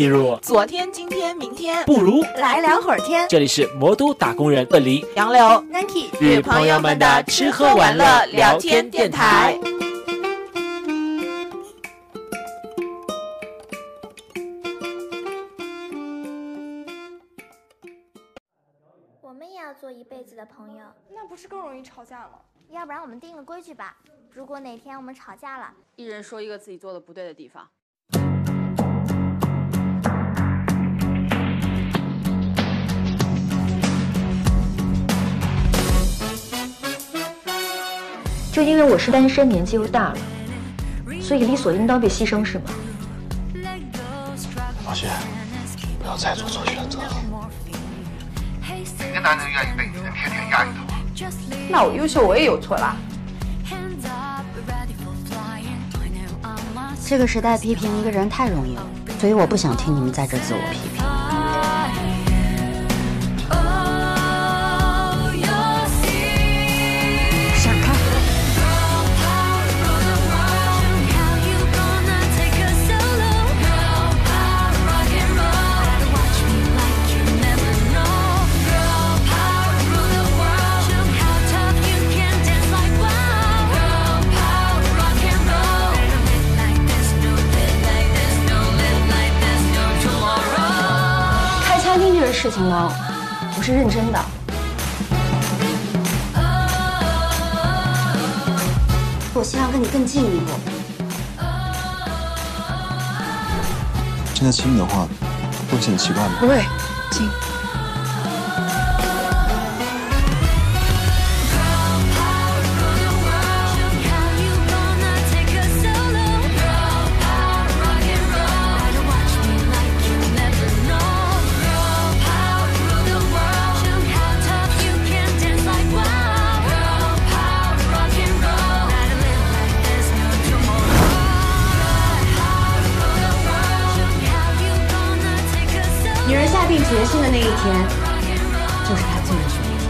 进入昨天、今天、明天，不如来聊会儿天。这里是魔都打工人的梨杨柳 Nike 与朋友们的吃喝玩乐聊天电台。我们也要做一辈子的朋友，那不是更容易吵架吗？要不然我们定个规矩吧，如果哪天我们吵架了，一人说一个自己做的不对的地方。就因为我是单身，年纪又大了，所以理所应当被牺牲是吗？老谢，不要再做错选择了。哪个男人愿意被女人天天压里头啊？那我优秀，我也有错啦。这个时代批评一个人太容易了，所以我不想听你们在这自我批评。事情呢，我是认真的。我希望跟你更进一步。现在亲你的话，会显得奇怪吗？不会，亲。天，就是她进入婚姻。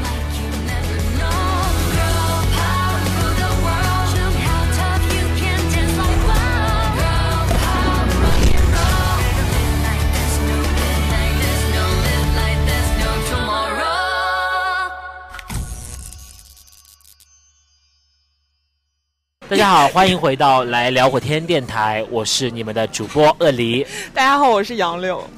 大家好，欢迎回到来聊会天电台，我是你们的主播鳄梨。大家好，我是杨柳。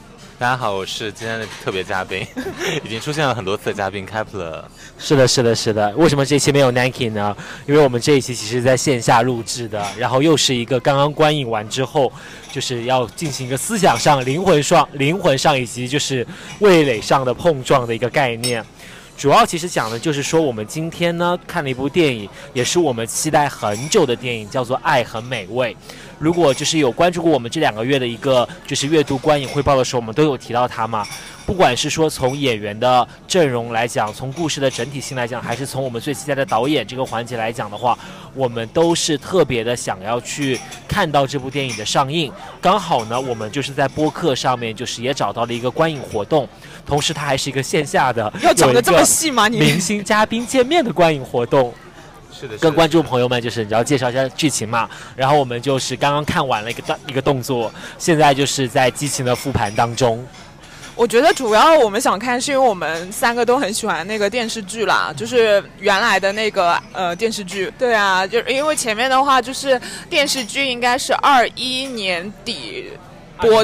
大家好，我是今天的特别嘉宾，已经出现了很多次的嘉宾 Kepler。是的，是的，是的。为什么这期没有 Nike 呢？因为我们这一期其实在线下录制的，然后又是一个刚刚观影完之后，就是要进行一个思想上、灵魂上、灵魂上以及就是味蕾上的碰撞的一个概念。主要其实讲的就是说，我们今天呢看了一部电影，也是我们期待很久的电影，叫做《爱很美味》。如果就是有关注过我们这两个月的一个就是阅读观影汇报的时候，我们都有提到它嘛。不管是说从演员的阵容来讲，从故事的整体性来讲，还是从我们最期待的导演这个环节来讲的话，我们都是特别的想要去看到这部电影的上映。刚好呢，我们就是在播客上面就是也找到了一个观影活动，同时它还是一个线下的，要讲的这么细吗？你明星嘉宾见面的观影活动。是的，跟观众朋友们就是你要介绍一下剧情嘛，然后我们就是刚刚看完了一个一个动作，现在就是在激情的复盘当中。我觉得主要我们想看，是因为我们三个都很喜欢那个电视剧啦，就是原来的那个呃电视剧。对啊，就因为前面的话就是电视剧应该是二一年底播，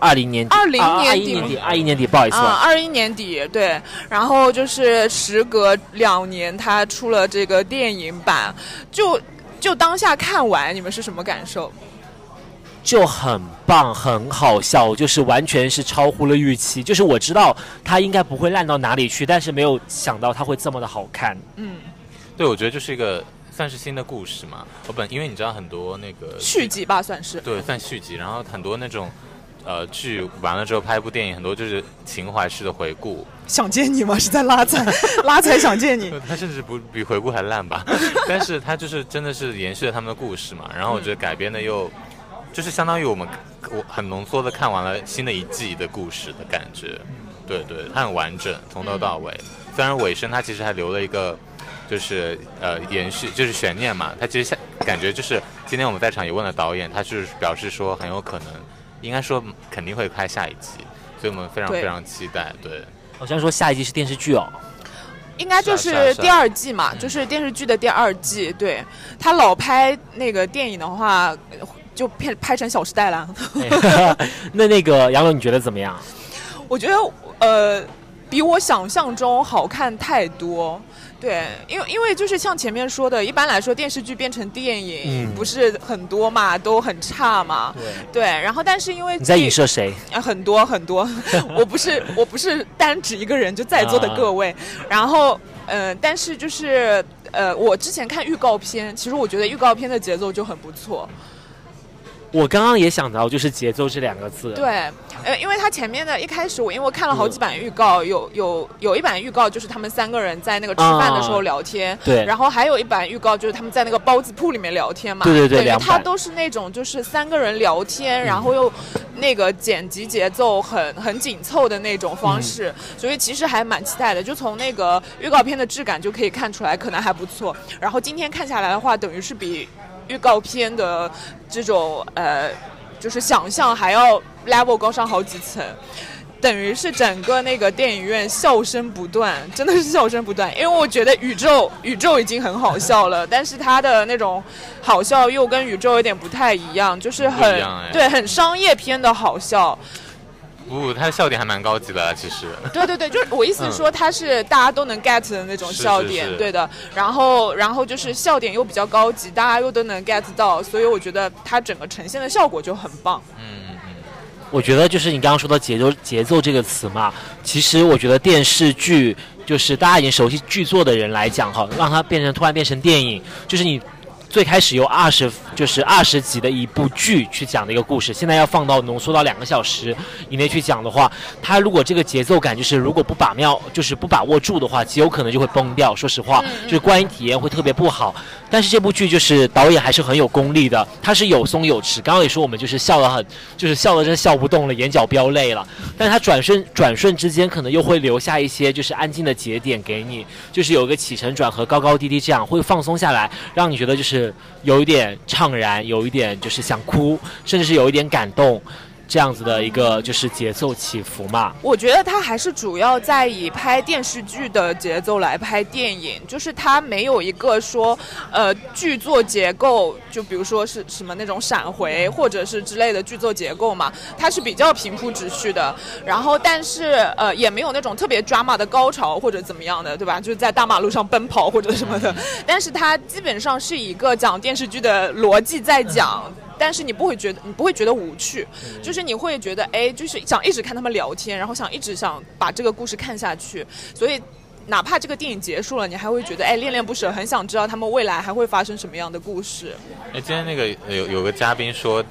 二零年底，二零年底，二一年底，二一年底，不好意思啊，二一年底对，然后就是时隔两年，他出了这个电影版，就就当下看完，你们是什么感受？就很棒，很好笑，就是完全是超乎了预期。就是我知道它应该不会烂到哪里去，但是没有想到它会这么的好看。嗯，对，我觉得就是一个算是新的故事嘛。我本因为你知道很多那个续集吧，算是对，算续集。然后很多那种呃剧完了之后拍一部电影，很多就是情怀式的回顾。想见你吗？是在拉踩，拉踩想见你。他甚至不比回顾还烂吧？但是他就是真的是延续了他们的故事嘛。然后我觉得改编的又。就是相当于我们我很浓缩的看完了新的一季的故事的感觉，对对，它很完整，从头到尾。虽然尾声它其实还留了一个，就是呃延续，就是悬念嘛。它其实感觉就是今天我们在场也问了导演，他就是表示说很有可能应该说肯定会拍下一季，所以我们非常非常期待。对，好像说下一季是电视剧哦。应该就是啊啊是啊是第二季嘛，就是电视剧的第二季。对他老拍那个电影的话，就拍拍成《小时代》了。哎 那那个杨柳你觉得怎么样？我觉得呃，比我想象中好看太多。对，因为因为就是像前面说的，一般来说电视剧变成电影、嗯不是很多嘛，都很差嘛。对，对，然后但是因为你在这影射谁？啊，很多很多，我不是我不是单指一个人，就在座的各位。然后，呃，但是就是呃，我之前看预告片，其实我觉得预告片的节奏就很不错。我刚刚也想到，就是节奏这两个字。对，呃，因为他前面的一开始我因为我看了好几版预告，有有有一版预告就是他们三个人在那个吃饭的时候聊天，啊对。然后还有一版预告就是他们在那个包子铺里面聊天嘛，对对对他都是那种就是三个人聊天，然后又那个剪辑节奏很很紧凑的那种方式，所以其实还蛮期待的，就从那个预告片的质感就可以看出来，可能还不错。然后今天看下来的话，等于是比预告片的这种呃，就是想象还要 level 高上好几层。等于是整个那个电影院笑声不断，真的是笑声不断。因为我觉得宇宙宇宙已经很好笑了，但是它的那种好笑又跟宇宙有点不太一样，就是很哎对很商业片的好笑。不，他的笑点还蛮高级的，其实。对对对，就是我意思是说，他是大家都能 get 的那种笑点，是是对的。然后，然后就是笑点又比较高级，大家又都能 get 到，所以我觉得他整个呈现的效果就很棒。嗯嗯嗯。我觉得就是你刚刚说的节奏节奏这个词嘛，其实我觉得电视剧就是大家已经熟悉剧作的人来讲哈，让它变成突然变成电影，就是你。最开始由二十就是二十集的一部剧去讲的一个故事，现在要放到浓缩到两个小时以内去讲的话，它如果这个节奏感就是如果不把妙就是不把握住的话，极有可能就会崩掉。说实话，就是观影体验会特别不好。但是这部剧就是导演还是很有功力的，他是有松有弛。刚刚也说我们就是笑得很，就是笑得真笑不动了，眼角飙泪了。但是他转瞬转瞬之间，可能又会留下一些就是安静的节点给你，就是有一个起承转合，高高低低，这样会放松下来，让你觉得就是有一点怅然，有一点就是想哭，甚至是有一点感动。这样子的一个就是节奏起伏嘛，我觉得他还是主要在以拍电视剧的节奏来拍电影，就是他没有一个说，呃，剧作结构，就比如说是什么那种闪回或者是之类的剧作结构嘛，它是比较平铺直叙的。然后，但是呃，也没有那种特别 drama 的高潮或者怎么样的，对吧？就是在大马路上奔跑或者什么的。但是它基本上是一个讲电视剧的逻辑在讲。但是你不会觉得你不会觉得无趣，就是你会觉得哎，就是想一直看他们聊天，然后想一直想把这个故事看下去，所以。哪怕这个电影结束了，你还会觉得哎恋恋不舍，很想知道他们未来还会发生什么样的故事。哎，今天那个有有个嘉宾说，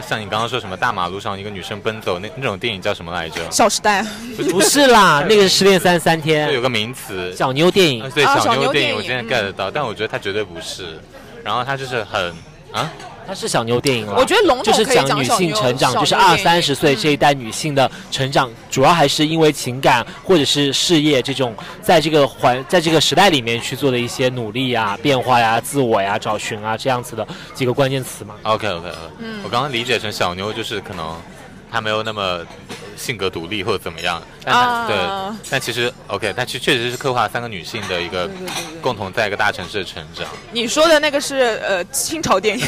像你刚刚说什么大马路上一个女生奔走，那那种电影叫什么来着？小时代不是啦，那个是失恋三十三天，对，有个名词，小妞电影。对，啊小妞电影，小妞电影我今天 get 到，但我觉得它绝对不是。然后它就是很啊，它是小妞电影了，我觉得龙就是统可以讲女小妞性成长，就是二三十岁这一代女性的成长，主要还是因为情感或者是事业这种，在这个环在这个时代里面去做的一些努力呀、变化呀、自我呀、找寻啊这样子的几个关键词嘛。OK OK，嗯，我刚刚理解成小妞就是可能她没有那么性格独立或者怎么样，但对，但其实 OK，但其实确实是刻画三个女性的一个共同在一个大城市的成长。你说的那个是呃清朝电影，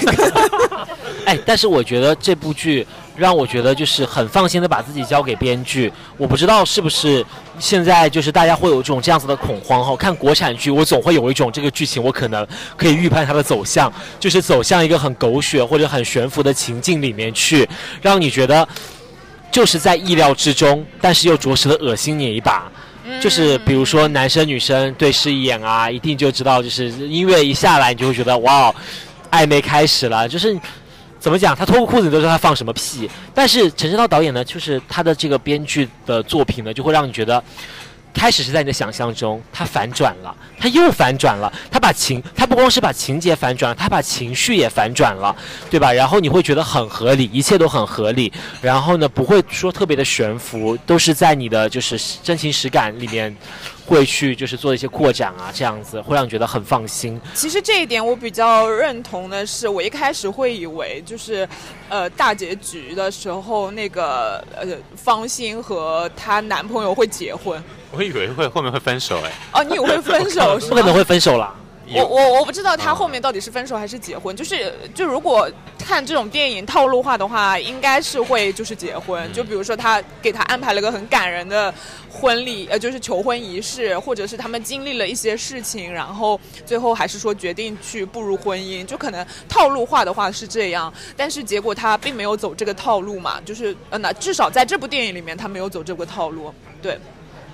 哎，但是我觉得这部剧让我觉得就是很放心的把自己交给编剧。我不知道是不是现在就是大家会有一种这样子的恐慌哈。看国产剧，我总会有一种这个剧情我可能可以预判它的走向，就是走向一个很狗血或者很悬浮的情境里面去，让你觉得就是在意料之中，但是又着实的恶心你一把。就是比如说男生女生对视一眼啊，一定就知道，就是音乐一下来，你就会觉得哇，暧昧开始了。就是怎么讲，他脱个裤子你都知道他放什么屁。但是陈正道导演呢，就是他的这个编剧的作品呢，就会让你觉得。开始是在你的想象中，他反转了，他又反转了，他把情，他不光是把情节反转了，他把情绪也反转了，对吧？然后你会觉得很合理，一切都很合理，然后呢，不会说特别的悬浮，都是在你的就是真情实感里面会去就是做一些扩展啊，这样子会让你觉得很放心。其实这一点我比较认同的是，我一开始会以为就是，呃，大结局的时候那个呃方心和她男朋友会结婚。我以为会后面会分手哎。哦，你以为会分手 是吗？不可能会分手啦。我我我不知道他后面到底是分手还是结婚，就是就如果看这种电影套路化的话，应该是会就是结婚。就比如说他给他安排了个很感人的婚礼，呃，就是求婚仪式，或者是他们经历了一些事情，然后最后还是说决定去步入婚姻，就可能套路化的话是这样，但是结果他并没有走这个套路嘛，就是呃，那至少在这部电影里面他没有走这个套路，对。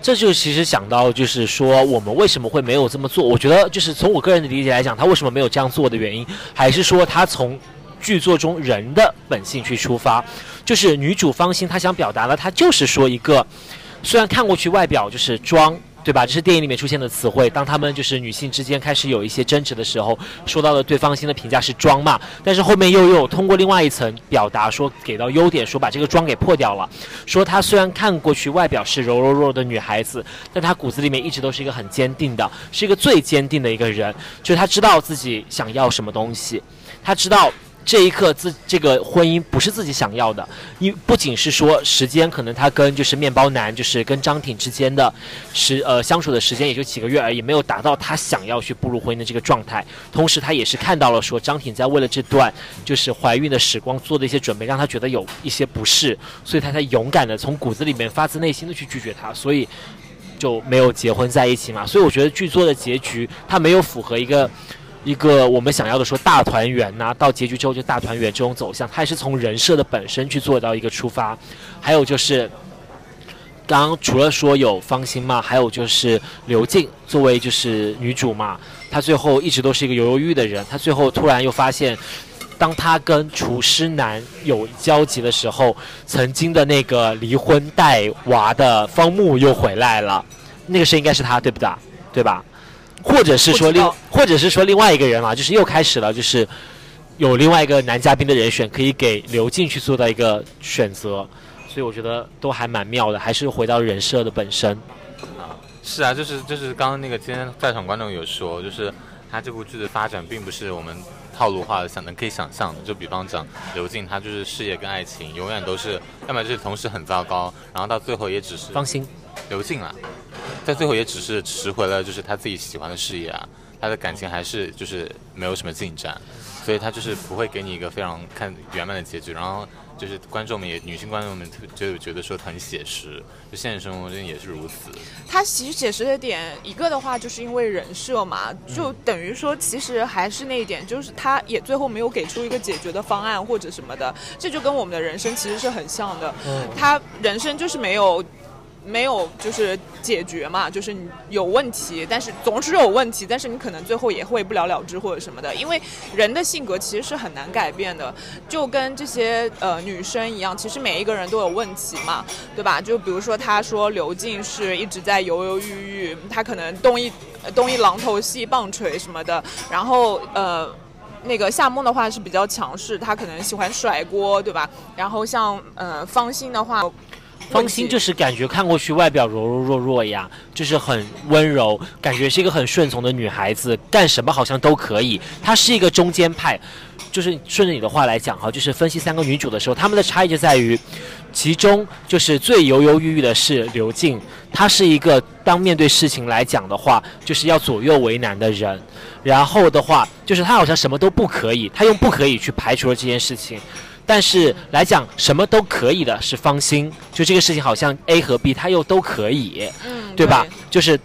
这就其实想到，就是说我们为什么会没有这么做？我觉得就是从我个人的理解来讲，他为什么没有这样做的原因，还是说他从剧作中人的本性去出发。就是女主方心，她想表达的，她就是说一个，虽然看过去外表就是装。对吧？这是电影里面出现的词汇。当他们就是女性之间开始有一些争执的时候，说到了对方心的评价是装嘛，但是后面又又通过另外一层表达说给到优点，说把这个妆给破掉了。说她虽然看过去外表是柔柔弱弱的女孩子，但她骨子里面一直都是一个很坚定的，是一个最坚定的一个人。就她知道自己想要什么东西，她知道。这一刻，自这个婚姻不是自己想要的，因不仅是说时间，可能他跟就是面包男，就是跟张挺之间的时呃相处的时间也就几个月而已，没有达到他想要去步入婚姻的这个状态。同时，他也是看到了说张挺在为了这段就是怀孕的时光做的一些准备，让他觉得有一些不适，所以他才勇敢的从骨子里面发自内心的去拒绝他，所以就没有结婚在一起嘛。所以我觉得剧作的结局，他没有符合一个。一个我们想要的说大团圆呐，到结局之后就大团圆这种走向，它也是从人设的本身去做到一个出发。还有就是，刚刚除了说有方心嘛，还有就是刘静作为就是女主嘛，她最后一直都是一个犹犹豫豫的人。她最后突然又发现，当她跟厨师男有交集的时候，曾经的那个离婚带娃的方木又回来了。那个是应该是他对不对？对吧？或者是说另，或者是说另外一个人啊，就是又开始了，就是有另外一个男嘉宾的人选可以给刘静去做到一个选择，所以我觉得都还蛮妙的，还是回到人设的本身。啊，是啊，就是就是刚刚那个今天在场观众有说，就是他这部剧的发展并不是我们套路化的想的可以想象的，就比方讲刘静，她就是事业跟爱情永远都是，要么就是同时很糟糕，然后到最后也只是放心，刘静啊。在最后也只是拾回了，就是她自己喜欢的事业啊，她的感情还是就是没有什么进展，所以她就是不会给你一个非常看圆满的结局，然后就是观众们也女性观众们就觉得说很写实，就现实生活中也是如此。它其实写实的点一个的话，就是因为人设嘛，就等于说其实还是那一点，就是他也最后没有给出一个解决的方案或者什么的，这就跟我们的人生其实是很像的，他人生就是没有。没有，就是解决嘛，就是你有问题，但是总是有问题，但是你可能最后也会不了了之或者什么的，因为人的性格其实是很难改变的，就跟这些呃女生一样，其实每一个人都有问题嘛，对吧？就比如说他说刘静是一直在犹犹豫豫，他可能东一东一榔头西一棒槌什么的，然后呃那个夏梦的话是比较强势，他可能喜欢甩锅，对吧？然后像呃方心的话。方心就是感觉看过去外表柔柔弱弱呀，就是很温柔，感觉是一个很顺从的女孩子，干什么好像都可以。她是一个中间派，就是顺着你的话来讲哈，就是分析三个女主的时候，她们的差异就在于，其中就是最犹犹豫豫的是刘静，她是一个当面对事情来讲的话，就是要左右为难的人，然后的话就是她好像什么都不可以，她用不可以去排除了这件事情。但是来讲什么都可以的是芳心，就这个事情好像 A 和 B 它又都可以，嗯，对吧？就是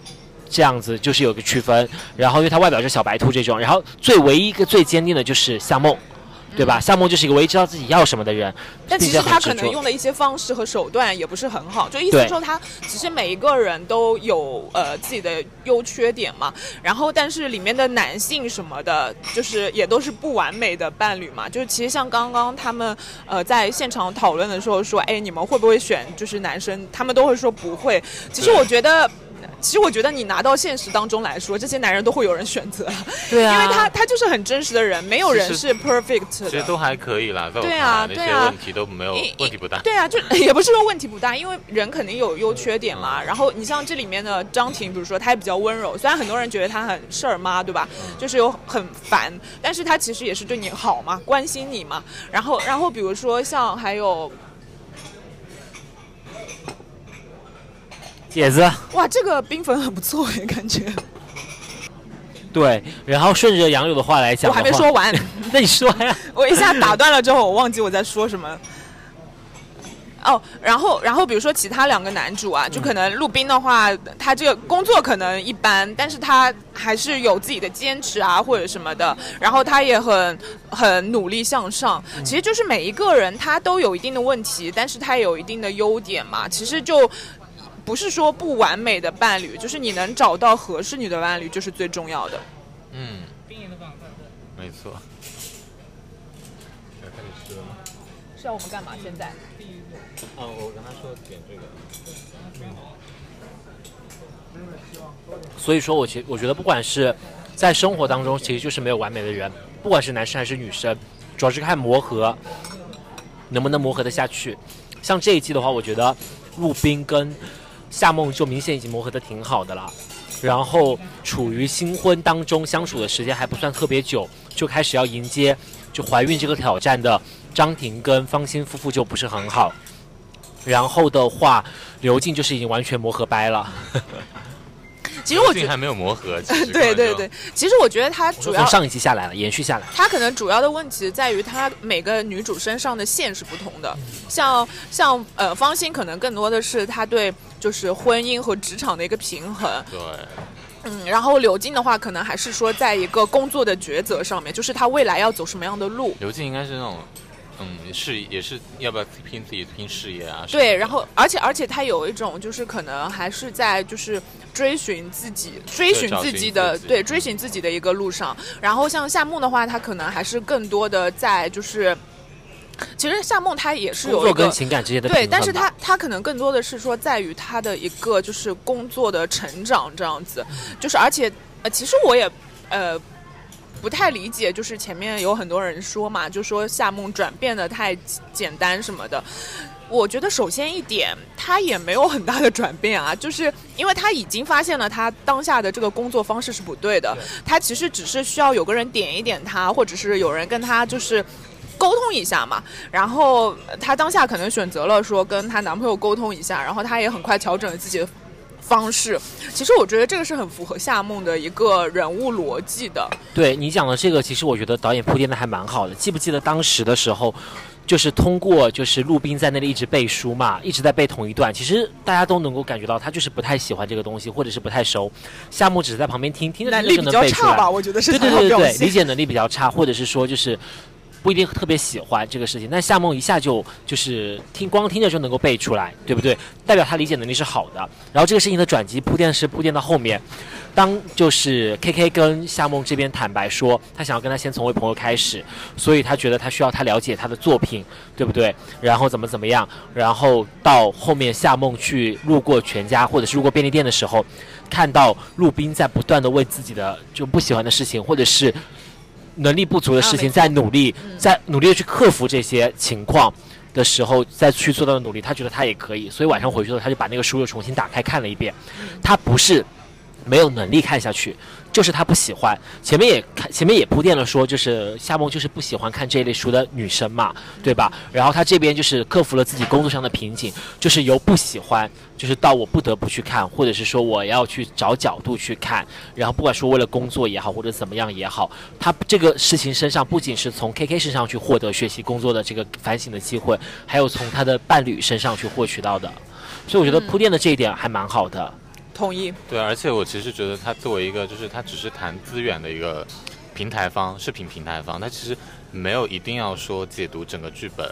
这样子，就是有个区分。然后因为他外表是小白兔这种，然后最唯一一个最坚定的就是夏梦。对吧？夏梦就是一个唯一知道自己要什么的人，但其实他可能用的一些方式和手段也不是很好。就意思说，他其实每一个人都有呃自己的优缺点嘛。然后，但是里面的男性什么的，就是也都是不完美的伴侣嘛。就是其实像刚刚他们呃在现场讨论的时候说，哎，你们会不会选就是男生？他们都会说不会。其实我觉得。其实我觉得你拿到现实当中来说，这些男人都会有人选择，对啊，因为他他就是很真实的人，没有人是 perfect 的。其实都还可以啦，在我对看啊对啊来那些问题都没有一问题不大。对啊，就 也不是说问题不大，因为人肯定有优缺点嘛。然后你像这里面的张婷，比如说她也比较温柔，虽然很多人觉得她很事儿妈，对吧？就是有很烦，但是她其实也是对你好嘛，关心你嘛。然后，然后比如说像还有姐子，哇，这个冰粉很不错哎，感觉。对，然后顺着杨柳的话来讲我还没说完，那你说呀？我一下打断了之后，我忘记我在说什么。哦，然后，然后比如说其他两个男主啊，就可能陆斌的话，他这个工作可能一般，但是他还是有自己的坚持啊，或者什么的。然后他也很很努力向上。其实就是每一个人他都有一定的问题，但是他也有一定的优点嘛。其实就不是说不完美的伴侣，就是你能找到合适你的伴侣，就是最重要的。嗯，没错。要开始吃了吗？是要我们干嘛？现在？哦，我跟他说点这个。所以说我其我觉得不管是在生活当中，其实就是没有完美的人，不管是男生还是女生，主要是看磨合能不能磨合得下去。像这一季的话，我觉得陆冰跟夏梦就明显已经磨合得挺好的了。然后处于新婚当中相处的时间还不算特别久，就开始要迎接就怀孕这个挑战的张婷跟方心夫妇就不是很好。然后的话，刘静就是已经完全磨合掰了。其实我觉得还没有磨合。其实 对对对，其实我觉得他主要从上一期下来了，延续下来。他可能主要的问题在于他每个女主身上的线是不同的，像像呃方心可能更多的是他对就是婚姻和职场的一个平衡。对。嗯，然后刘静的话，可能还是说在一个工作的抉择上面，就是他未来要走什么样的路。刘静应该是那种。嗯，是也是要不要拼自己拼事业啊？对，然后而且而且他有一种就是可能还是在就是追寻自己追寻自己的对追寻自己的一个路上。然后像夏梦的话，他可能还是更多的在就是，其实夏梦他也是有工作跟情感之间的对，但是他他可能更多的是说在于他的一个就是工作的成长这样子，就是而且呃，其实我也呃。不太理解，就是前面有很多人说嘛，就说夏梦转变的太简单什么的。我觉得首先一点，他也没有很大的转变啊，就是因为他已经发现了他当下的这个工作方式是不对的，他其实只是需要有个人点一点他，或者是有人跟他就是沟通一下嘛。然后她当下可能选择了说跟她男朋友沟通一下，然后她也很快调整了自己的。方式，其实我觉得这个是很符合夏梦的一个人物逻辑的。对你讲的这个，其实我觉得导演铺垫的还蛮好的。记不记得当时的时候，就是通过就是陆冰在那里一直背书嘛，一直在背同一段，其实大家都能够感觉到他就是不太喜欢这个东西，或者是不太熟。夏梦只是在旁边听，听着就能背出来。吧，我觉得是对对对对对，理解能力比较差，或者是说就是。不一定特别喜欢这个事情，但夏梦一下就就是听光听着就能够背出来，对不对？代表他理解能力是好的。然后这个事情的转机铺垫是铺垫到后面，当就是 K K 跟夏梦这边坦白说，他想要跟他先从为朋友开始，所以他觉得他需要他了解他的作品，对不对？然后怎么怎么样？然后到后面夏梦去路过全家或者是路过便利店的时候，看到陆冰在不断的为自己的就不喜欢的事情或者是。能力不足的事情，在努力，在努力的去克服这些情况的时候，再去做到的努力，他觉得他也可以，所以晚上回去了，他就把那个书又重新打开看了一遍。他不是没有能力看下去，就是他不喜欢。前面也看，前面也铺垫了说，就是夏梦就是不喜欢看这类书的女生嘛，对吧？然后他这边就是克服了自己工作上的瓶颈，就是由不喜欢。就是到我不得不去看，或者是说我要去找角度去看，然后不管说为了工作也好，或者怎么样也好，他这个事情身上不仅是从 K K 身上去获得学习工作的这个反省的机会，还有从他的伴侣身上去获取到的，所以我觉得铺垫的这一点还蛮好的。同意。对，而且我其实觉得他作为一个就是他只是谈资源的一个平台方，视频平台方，他其实没有一定要说解读整个剧本。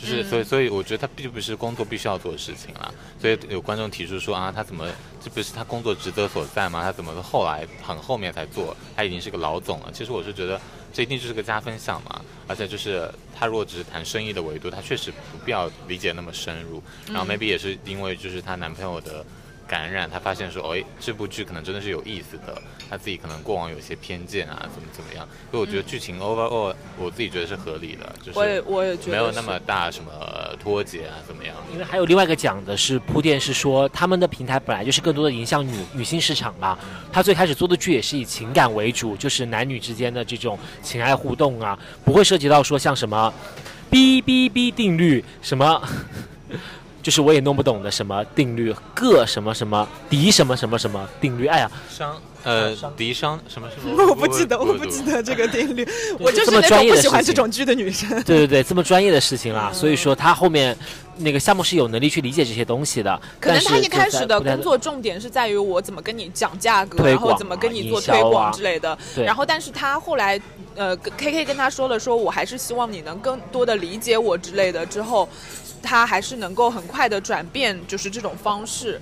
就是所以所以我觉得他并不是工作必须要做的事情了，所以有观众提出说啊，他怎么这不是他工作职责所在吗？他怎么后来很后面才做？他已经是个老总了。其实我是觉得这一定就是个加分项嘛，而且就是他如果只是谈生意的维度，他确实不必要理解那么深入。然后 maybe 也是因为就是她男朋友的感染，他发现说，哎，这部剧可能真的是有意思的，他自己可能过往有些偏见啊，怎么怎么样。所以我觉得剧情 overall 我自己觉得是合理的，就是我也我也觉得没有那么大什么脱节啊，怎么样？因为还有另外一个讲的是铺垫，是说他们的平台本来就是更多的影响女女性市场嘛。他最开始做的剧也是以情感为主，就是男女之间的这种情爱互动啊，不会涉及到说像什么哔哔哔定律什么。就是我也弄不懂的什么定律，个什么什么敌什么什么什么定律，哎呀，呃敌商什么什么？我不记得，我不记得这个定律，我就是那种不喜欢这种剧的女生。对对对，这么专业的事情啦，所以说他后面那个项目是有能力去理解这些东西的。可能他一开始的工作重点是在于我怎么跟你讲价格，然后怎么跟你做推广啊之类的。对然后，但是他后来，呃，K K 跟他说了，说我还是希望你能更多的理解我之类的。之后，他还是能够很快的转变，就是这种方式。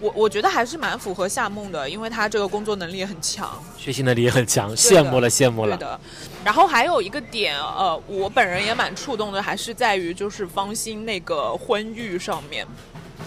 我我觉得还是蛮符合夏梦的，因为他这个工作能力也很强。学习能力也很强，羡慕了羡慕了。对的，然后还有一个点，呃，我本人也蛮触动的，还是在于就是方心那个婚育上面。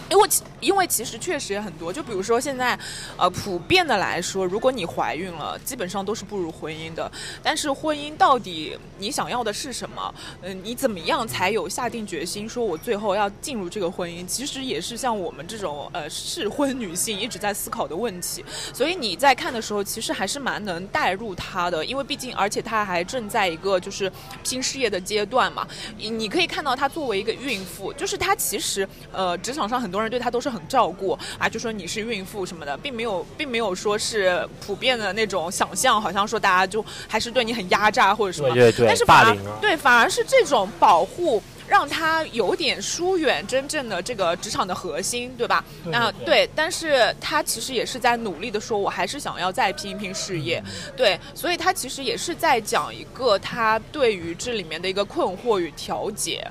因为其因为其实确实也很多，就比如说现在，呃，普遍的来说，如果你怀孕了，基本上都是步入婚姻的。但是婚姻到底你想要的是什么？嗯、你怎么样才有下定决心说我最后要进入这个婚姻？其实也是像我们这种呃适婚女性一直在思考的问题。所以你在看的时候，其实还是蛮能带入她的，因为毕竟而且她还正在一个就是拼事业的阶段嘛。你你可以看到她作为一个孕妇，就是她其实呃职场上很多人对她都是很照顾啊，就说你是孕妇什么的，并没有并没有说是普遍的那种想象，好像说大家就还是对你很压榨或者什么。对对对但是反而啊对，反而是这种保护。让他有点疏远真正的这个职场的核心，对吧？对啊，对对，但是他其实也是在努力的说，我还是想要再拼一拼事业，对，所以他其实也是在讲一个他对于这里面的一个困惑与调节。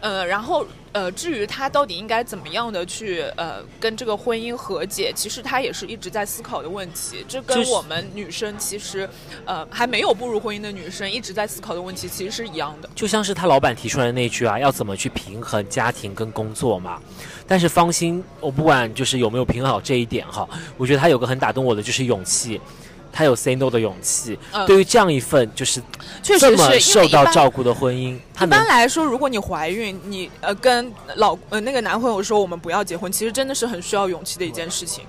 呃，然后呃，至于他到底应该怎么样的去呃跟这个婚姻和解，其实他也是一直在思考的问题。这跟我们女生其实呃还没有步入婚姻的女生一直在思考的问题其实是一样的。就像是他老板提出来的那句啊，要怎么去平衡家庭跟工作嘛。但是方心，我不管就是有没有平衡好这一点哈，我觉得他有个很打动我的就是勇气，他有 say no 的勇气。嗯对于这样一份就是确这么实是受到照顾的婚姻，他一般来说，如果你怀孕，你呃跟老呃那个男朋友说我们不要结婚，其实真的是很需要勇气的一件事情。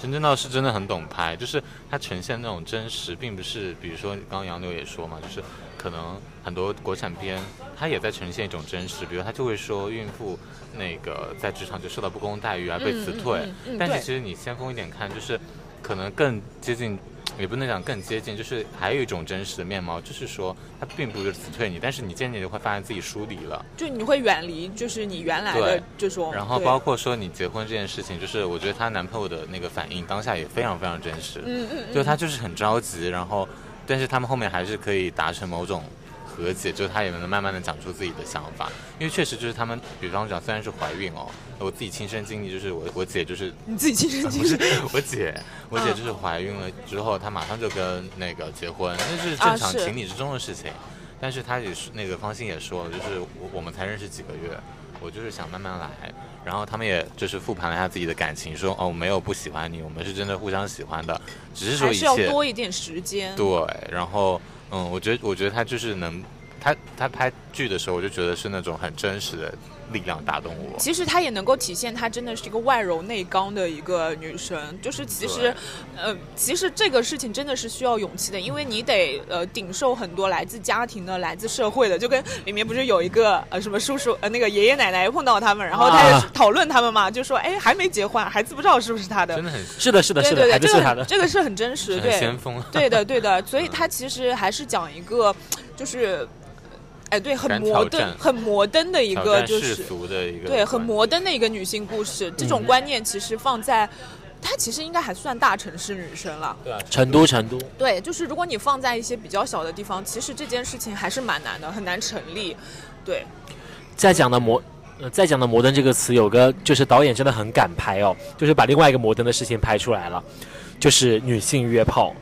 陈正道是真的很懂拍，就是他呈现那种真实，并不是比如说刚刚杨柳也说嘛，就是可能很多国产片他也在呈现一种真实，比如他就会说孕妇那个在职场就受到不公待遇啊，被辞退，嗯嗯嗯但是其实你先锋一点看，就是可能更接近。也不能讲更接近，就是还有一种真实的面貌，就是说他并不是辞退你，但是你渐渐就会发现自己疏离了。就你会远离，就是你原来的对这种。然后包括说你结婚这件事情，就是我觉得她男朋友的那个反应当下也非常非常真实，嗯嗯嗯就他就是很着急，然后但是他们后面还是可以达成某种和解，就是他也能慢慢的讲出自己的想法，因为确实就是他们，比方讲虽然是怀孕哦，我自己亲身经历就是我我姐就是 你自己亲身经历不是我姐，我姐就是怀孕了之后，她马上就跟那个结婚，那是正常情理之中的事情。但是她也是那个方心也说了，就是我我们才认识几个月，我就是想慢慢来。然后他们也就是复盘了一下自己的感情，说哦我没有不喜欢你，我们是真的互相喜欢的，只是说还是要一切多一点时间。对，然后嗯，我觉得我觉得他就是能，他他拍剧的时候，我就觉得是那种很真实的力量打动我。其实她也能够体现她真的是一个外柔内刚的一个女生，就是其实，呃，其实这个事情真的是需要勇气的，因为你得呃顶受很多来自家庭的、来自社会的，就跟里面不是有一个呃什么叔叔呃那个爷爷奶奶碰到他们，然后他讨论他们嘛，就说哎还没结婚，孩子不知道是不是他的，真的很是的，是的，是的，对对对，这个。这个是很真实，很对，先锋 对的对的，所以他其实还是讲一个就是。哎，对，很摩登、很摩登的一个就是俗的一个对，很摩登的一个女性故事。这种嗯观念其实放在，她其实应该还算大城市女生了。对啊，成都，成都，对，就是如果你放在一些比较小的地方，其实这件事情还是蛮难的，很难成立。对，再讲的摩，呃，再讲的摩登这个词，有个就是导演真的很敢拍哦，就是把另外一个摩登的事情拍出来了，就是女性约炮。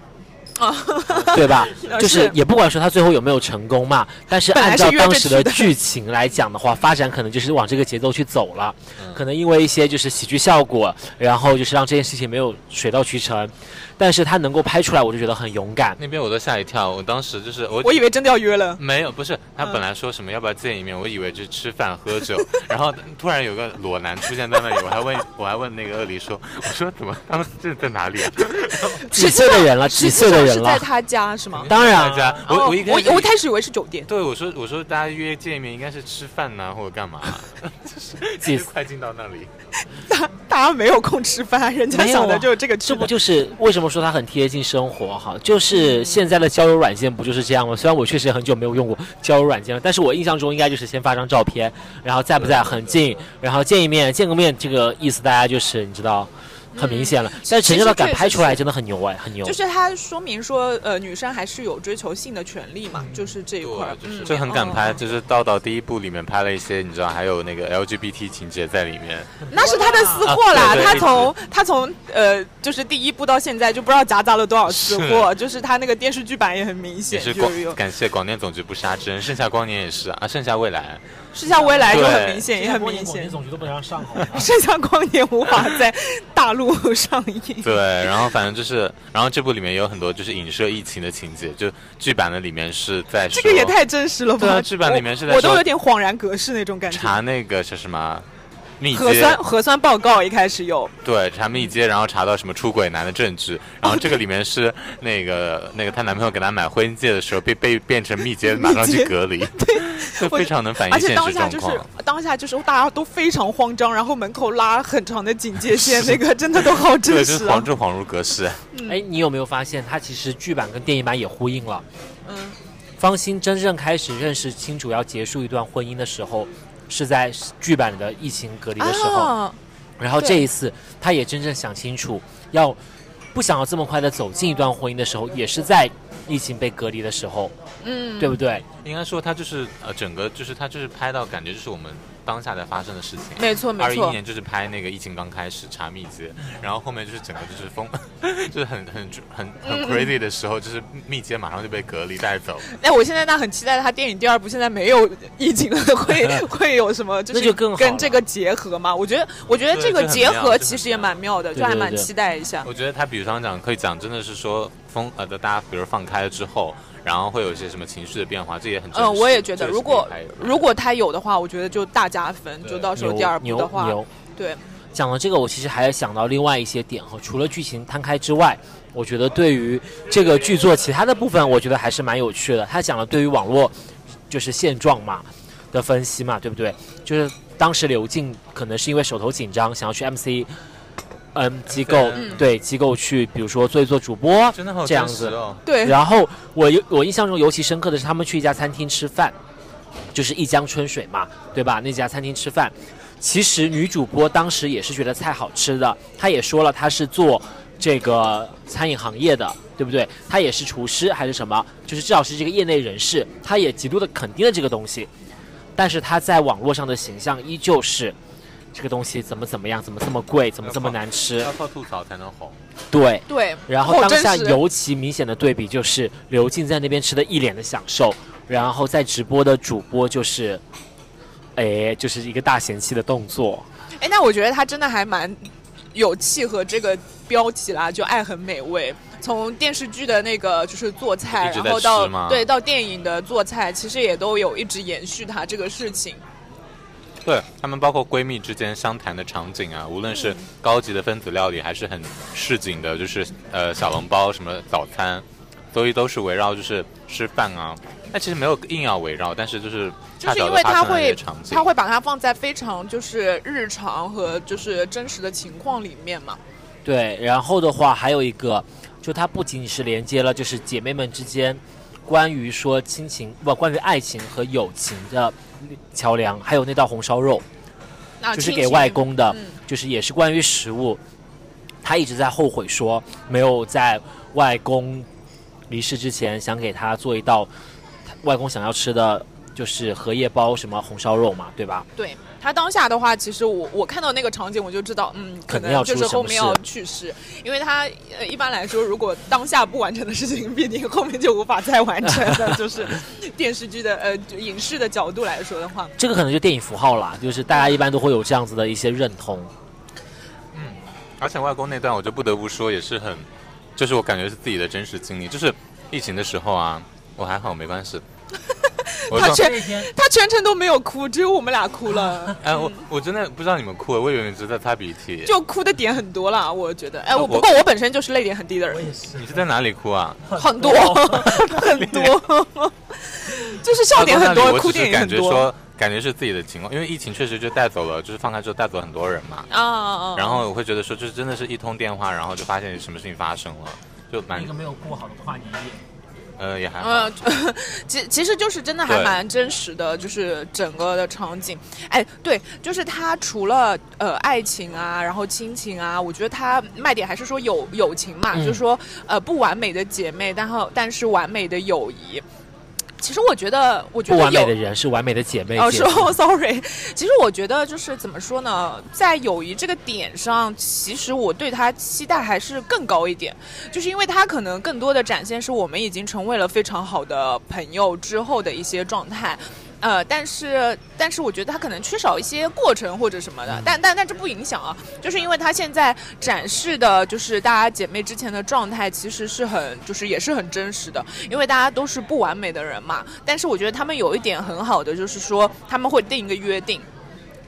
对吧？就是是也不管说他最后有没有成功嘛，但是按照当时的剧情来讲的话，发展可能就是往这个节奏去走了。嗯可能因为一些就是喜剧效果，然后就是让这件事情没有水到渠成，但是他能够拍出来，我就觉得很勇敢。那边我都吓一跳，我当时就是我我以为真的要约了。没有，不是他嗯本来说什么要不要见一面，我以为就是吃饭喝酒，然后突然有个裸男出现在那里，我还问 我还问那个鳄梨说，我说怎么他们这在哪里啊？几岁的人了？几岁的人了？是在他家是吗？当然大家，我哦我一开始我我一开始以为是酒店。对我说我说大家约见一面应该是吃饭呐、或者干嘛，就是快进到那里。大大家没有空吃饭，人家想的就是这个。这不就是为什么说它很贴近生活哈？就是现在的交友软件不就是这样吗？虽然我确实很久没有用过交友软件了，但是我印象中应该就是先发张照片，然后在不在很近，然后见一面，见个面，这个意思大家就是你知道，很明显了。但是陈正道敢拍出来，真的很牛哎，很牛。就是他说明说，呃，女生还是有追求性的权利嘛，就是这一块儿，嗯就很敢拍，嗯就是道道第一部里面拍了一些，你知道还有那个 LGBT 情节在里面。那是他的私货啦，他从他从呃，就是第一部到现在就不知道夹杂了多少私货，就是他那个电视剧版也很明显，是就是广感谢广电总局不杀之恩，盛夏光年也是啊，盛夏未来。盛夏未来就很明显，也很明显。总局都不能让上，盛夏光年无法在大陆上映。对，然后反正就是，然后这部里面有很多就是影射疫情的情节，就剧版的里面是在这个也太真实了吧？对啊剧版里面是在我我都有点恍然隔世那种感觉。查那个是什么密核接，酸核酸报告一开始有，对，查密接，然后查到什么出轨男的证据，然后这个里面是那个那个她男朋友给她买婚戒的时候被被变成密接，马上去隔离，对，就非常能反而且映现当下就是实状况。当下就是大家都非常慌张，然后门口拉很长的警戒线，那个真的都好真对，就是实啊恍。就恍如隔世。哎，你有没有发现，它其实剧版跟电影版也呼应了？嗯，方心真正开始认识清楚要结束一段婚姻的时候，是在剧版的疫情隔离的时候。啊，然后这一次，他也真正想清楚，要不想要这么快的走进一段婚姻的时候，也是在疫情被隔离的时候，嗯，对不对？应该说他就是呃，整个就是他就是拍到感觉就是我们当下在发生的事情。没错没错二一。年就是拍那个疫情刚开始查密接，然后后面就是整个就是疯，就是很很很很嗯 crazy 的时候，就是密接马上就被隔离带走。哎，我现在那很期待他电影第二部，现在没有疫情了，会 会有什么？就是更跟这个结合嘛。我觉得，我觉得这个结合其实也蛮妙的，就还蛮期待一下。我觉得他比方讲可以讲，真的是说风呃的大家比如放开了之后，然后会有一些什么情绪的变化，这也很真嗯，我也觉得，如果如果他有的话，我觉得就大加分。就到时候第二部牛的话，牛。对，讲到这个，我其实还想到另外一些点哈，除了剧情摊开之外，我觉得对于这个剧作其他的部分，我觉得还是蛮有趣的。他讲了对于网络就是现状嘛的分析嘛，对不对？就是当时刘静可能是因为手头紧张，想要去 MC。嗯，机构嗯对机构去，比如说做一做主播，真的好这样子。对，然后我有我印象中尤其深刻的是，他们去一家餐厅吃饭，就是一江春水嘛，对吧？那家餐厅吃饭，其实女主播当时也是觉得菜好吃的，她也说了她是做这个餐饮行业的，对不对？她也是厨师还是什么，就是至少是这个业内人士，她也极度的肯定了这个东西，但是她在网络上的形象依旧是。这个东西怎么怎么样，怎么这么贵，怎么这么难吃？要靠吐槽才能红。对，对，然后当下尤其明显的对比就是刘静在那边吃的一脸的享受，然后在直播的主播就是，哎，就是一个大嫌弃的动作。哎，那我觉得他真的还蛮有契合这个标题啦，就爱很美味。从电视剧的那个就是做菜，然后到对到电影的做菜，其实也都有一直延续他这个事情。对他们包括闺蜜之间相谈的场景啊，无论是高级的分子料理，还是很市井的，就是呃小笼包什么早餐，所以都是围绕就是吃饭啊。那其实没有硬要围绕，但是就是就是因为他会他。会把它放在非常就是日常和就是真实的情况里面嘛。对，然后的话还有一个，就它不仅仅是连接了就是姐妹们之间关于说亲情不关于爱情和友情的桥梁，还有那道红烧肉。就是给外公的，嗯就是也是关于食物。他一直在后悔说没有在外公离世之前想给他做一道外公想要吃的，就是荷叶包什么红烧肉嘛，对吧？对他当下的话，其实我我看到那个场景，我就知道，嗯，可能就是后面要去世，因为他呃一般来说，如果当下不完成的事情，必定后面就无法再完成的，就是电视剧的呃就影视的角度来说的话，这个可能就电影符号啦，就是大家一般都会有这样子的一些认同。嗯而且外公那段，我就不得不说，也是很，就是我感觉是自己的真实经历。就是疫情的时候啊，我还好，没关系。他全他全程都没有哭，只有我们俩哭了，哎，我我真的不知道你们哭了，我以为你是在擦鼻涕。就哭的点很多啦，我觉得，哎，我我不过我本身就是泪点很低的人，你是在哪里哭啊？很多很多，就是笑点很多，哭点也很多。感觉说，感觉是自己的情况，因为疫情确实就带走了，就是放开之后带走很多人嘛。啊啊啊！然后我会觉得说，就是真的是一通电话，然后就发现什么事情发生了，就蛮一个没有过好的跨年夜。呃也还好。呃，其其实就是真的还蛮真实的，就是整个的场景。哎，对，就是它除了呃爱情啊，然后亲情啊，我觉得它卖点还是说友友情嘛，嗯就是说呃不完美的姐妹，但后但是完美的友谊。其实我觉得，我觉得不完美的人是完美的姐妹。哦，是哦 sorry。其实我觉得就是怎么说呢，在友谊这个点上，其实我对他期待还是更高一点，就是因为他可能更多的展现是我们已经成为了非常好的朋友之后的一些状态。呃，但是但是我觉得他可能缺少一些过程或者什么的，但但但这不影响啊，就是因为他现在展示的就是大家姐妹之前的状态，其实是很就是也是很真实的，因为大家都是不完美的人嘛。但是我觉得他们有一点很好的，就是说他们会定一个约定。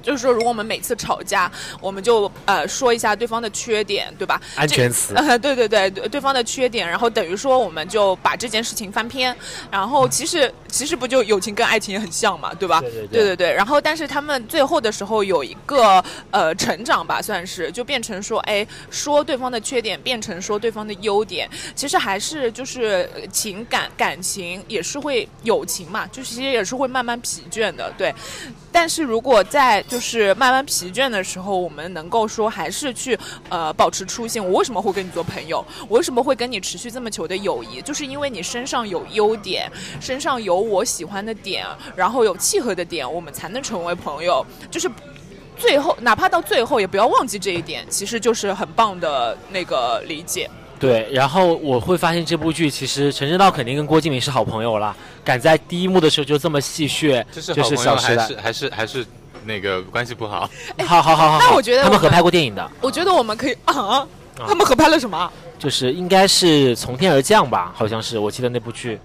就是说，如果我们每次吵架，我们就呃说一下对方的缺点，对吧？安全词这呃，对 对对，对对方的缺点，然后等于说我们就把这件事情翻篇，然后其实其实不就友情跟爱情也很像嘛，对吧？对对对对对对然后但是他们最后的时候有一个呃成长吧，算是就变成说，哎，说对方的缺点变成说对方的优点，其实还是就是呃情感感情也是会友情嘛，就其实也是会慢慢疲倦的，对。但是如果在就是慢慢疲倦的时候，我们能够说还是去呃保持初心。我为什么会跟你做朋友？我为什么会跟你持续这么久的友谊？就是因为你身上有优点，身上有我喜欢的点，然后有契合的点，我们才能成为朋友。就是最后，哪怕到最后，也不要忘记这一点，其实就是很棒的那个理解。对，然后我会发现这部剧其实陈正道肯定跟郭敬明是好朋友了，敢在第一幕的时候就这么戏谑，就是好朋友还小时代。是还是还是那个关系不好？好好好好好，那我觉得我们他们合拍过电影的，我觉得我们可以啊，他们合拍了什么？就是应该是从天而降吧，好像是我记得那部剧。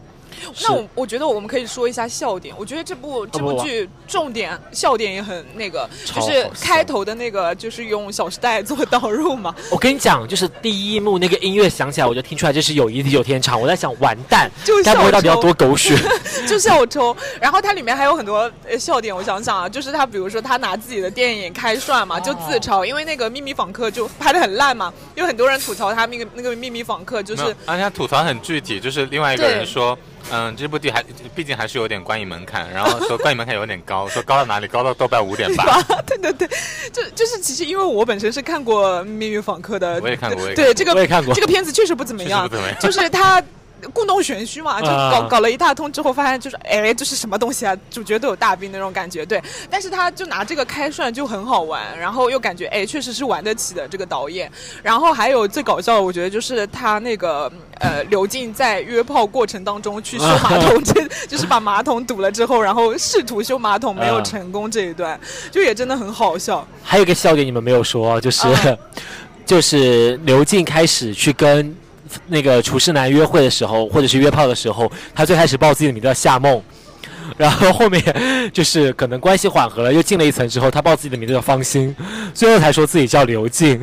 那我我觉得我们可以说一下笑点。我觉得这部这部剧重点笑点也很那个，就是开头的那个就是用《小时代》做导入嘛。我跟你讲，就是第一幕那个音乐响起来，我就听出来这是友谊地久天长。我在想，完蛋，就该不会到底要多狗血？就笑抽，然后它里面还有很多呃笑点，我想想啊，就是他比如说他拿自己的电影开涮嘛，就自嘲，因为那个《秘密访客》就拍的很烂嘛，有很多人吐槽他那个那个《秘密访客》就是而且他吐槽很具体，就是另外一个人说，嗯，这部剧还毕竟还是有点观影门槛，然后说观影门槛有点高，说高到哪里？高到豆瓣五点八。对对对，就就是其实因为我本身是看过《命运访客》的，我也看过我也看过对这个我也看过这个片子确实不怎么样确实不怎么样，就是他。故弄玄虚嘛，就搞、啊搞了一大通之后，发现就是哎，这是什么东西啊？主角都有大病那种感觉，对。但是他就拿这个开涮就很好玩，然后又感觉哎，确实是玩得起的这个导演。然后还有最搞笑的，我觉得就是他那个呃，刘静在约炮过程当中去修马桶，这 就是把马桶堵了之后，然后试图修马桶没有啊成功这一段，就也真的很好笑。还有一个笑点你们没有说，就是、啊 就是刘静开始去跟那个厨师男约会的时候，或者是约炮的时候，他最开始报自己的名字叫夏梦。然后后面就是可能关系缓和了，又进了一层之后，他报自己的名字叫方心，最后才说自己叫刘静。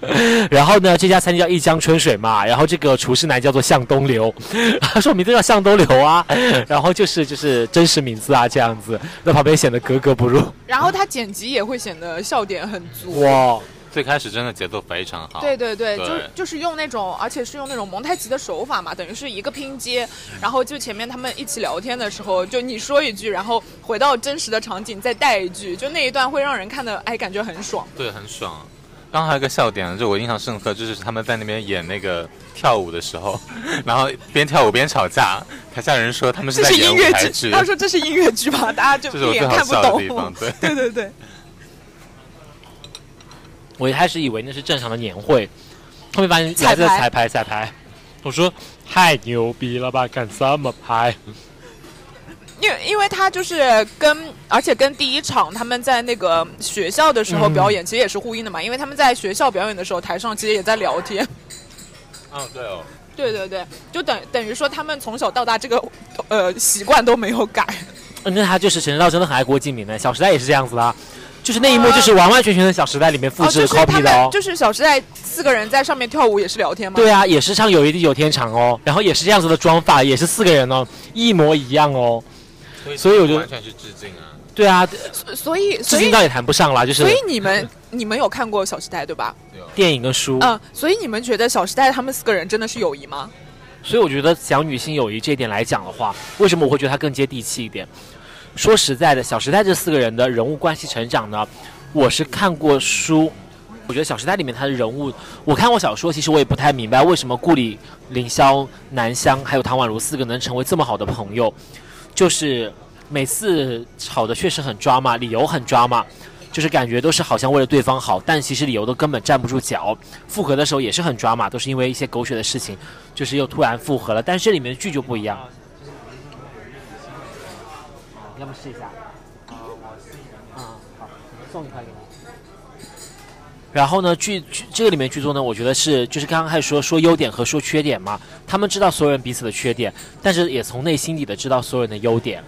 然后呢，这家餐厅叫一江春水嘛，然后这个厨师男叫做向东流，他说名字叫向东流啊，然后就是就是真实名字啊这样子，在旁边显得格格不入。然后他剪辑也会显得笑点很足。哇，最开始真的节奏非常好。对对对，对就就是用那种，而且是用那种蒙太奇的手法嘛，等于是一个拼接，然后就前面他们一起聊天的时候，就你说一句，然后回到真实的场景再带一句，就那一段会让人看的哎感觉很爽。对，很爽。刚刚还有一个笑点，就我印象深刻，就是他们在那边演那个跳舞的时候，然后边跳舞边吵架，台下人说他们是在演舞台剧，他说这是音乐剧吧，大家就一眼看不懂。对，对对对，我一开始以为那是正常的年会，后面发现彩排来自彩排彩排。我说太牛逼了吧，敢这么拍？因为因为他就是跟，而且跟第一场他们在那个学校的时候嗯表演，其实也是呼应的嘛。因为他们在学校表演的时候，台上其实也在聊天。嗯，对哦。对对对，就等等于说他们从小到大这个呃习惯都没有改。嗯那他就是陈知道真的很爱郭敬明的，《小时代》也是这样子的啊，就是那一幕就是完完全全的《小时代》里面复制 copy 的们哦。就是《小时代》四个人在上面跳舞也是聊天吗？对啊，也是唱友谊地久天长哦，然后也是这样子的妆发，也是四个人哦，一模一样哦。所以我就完全是致敬啊。对啊，所所以所以致敬倒也谈不上啦，就是所以你们你们有看过《小时代》对吧？电影跟书。嗯，所以你们觉得《小时代》他们四个人真的是友谊吗？所以我觉得讲女性友谊这一点来讲的话，为什么我会觉得它更接地气一点？说实在的，《小时代》这四个人的人物关系成长呢，我是看过书。我觉得《小时代》里面他的人物，我看过小说，其实我也不太明白为什么顾里、凌霄、南湘还有唐宛如四个能成为这么好的朋友，就是每次吵的确实很抓马，理由很抓马，就是感觉都是好像为了对方好，但其实理由都根本站不住脚。复合的时候也是很抓马，都是因为一些狗血的事情，就是又突然复合了。但是这里面剧就不一样。要不试一下？嗯，好，送一块给你。然后呢，剧剧这个里面剧作呢，我觉得是就是刚刚开始说说优点和说缺点嘛，他们知道所有人彼此的缺点，但是也从内心里的知道所有人的优点，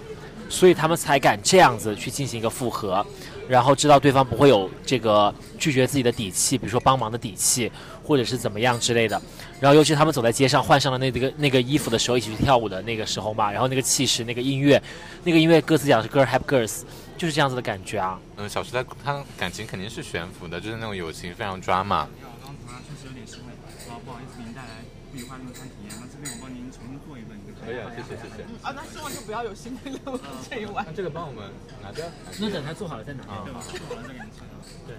所以他们才敢这样子去进行一个复合，然后知道对方不会有这个拒绝自己的底气，比如说帮忙的底气，或者是怎么样之类的。然后尤其他们走在街上换上了那个那个衣服的时候，一起去跳舞的那个时候嘛，然后那个气势、那个音乐，那个音乐歌词讲的是 “girl have girls”，就是这样子的感觉啊。嗯，小时代他感情肯定是悬浮的，就是那种友情非常抓马。可以啊，谢谢谢谢。啊，那希望就不要有新的任务这一碗。这个帮我们拿掉。那等他做好了再拿。啊，好。对。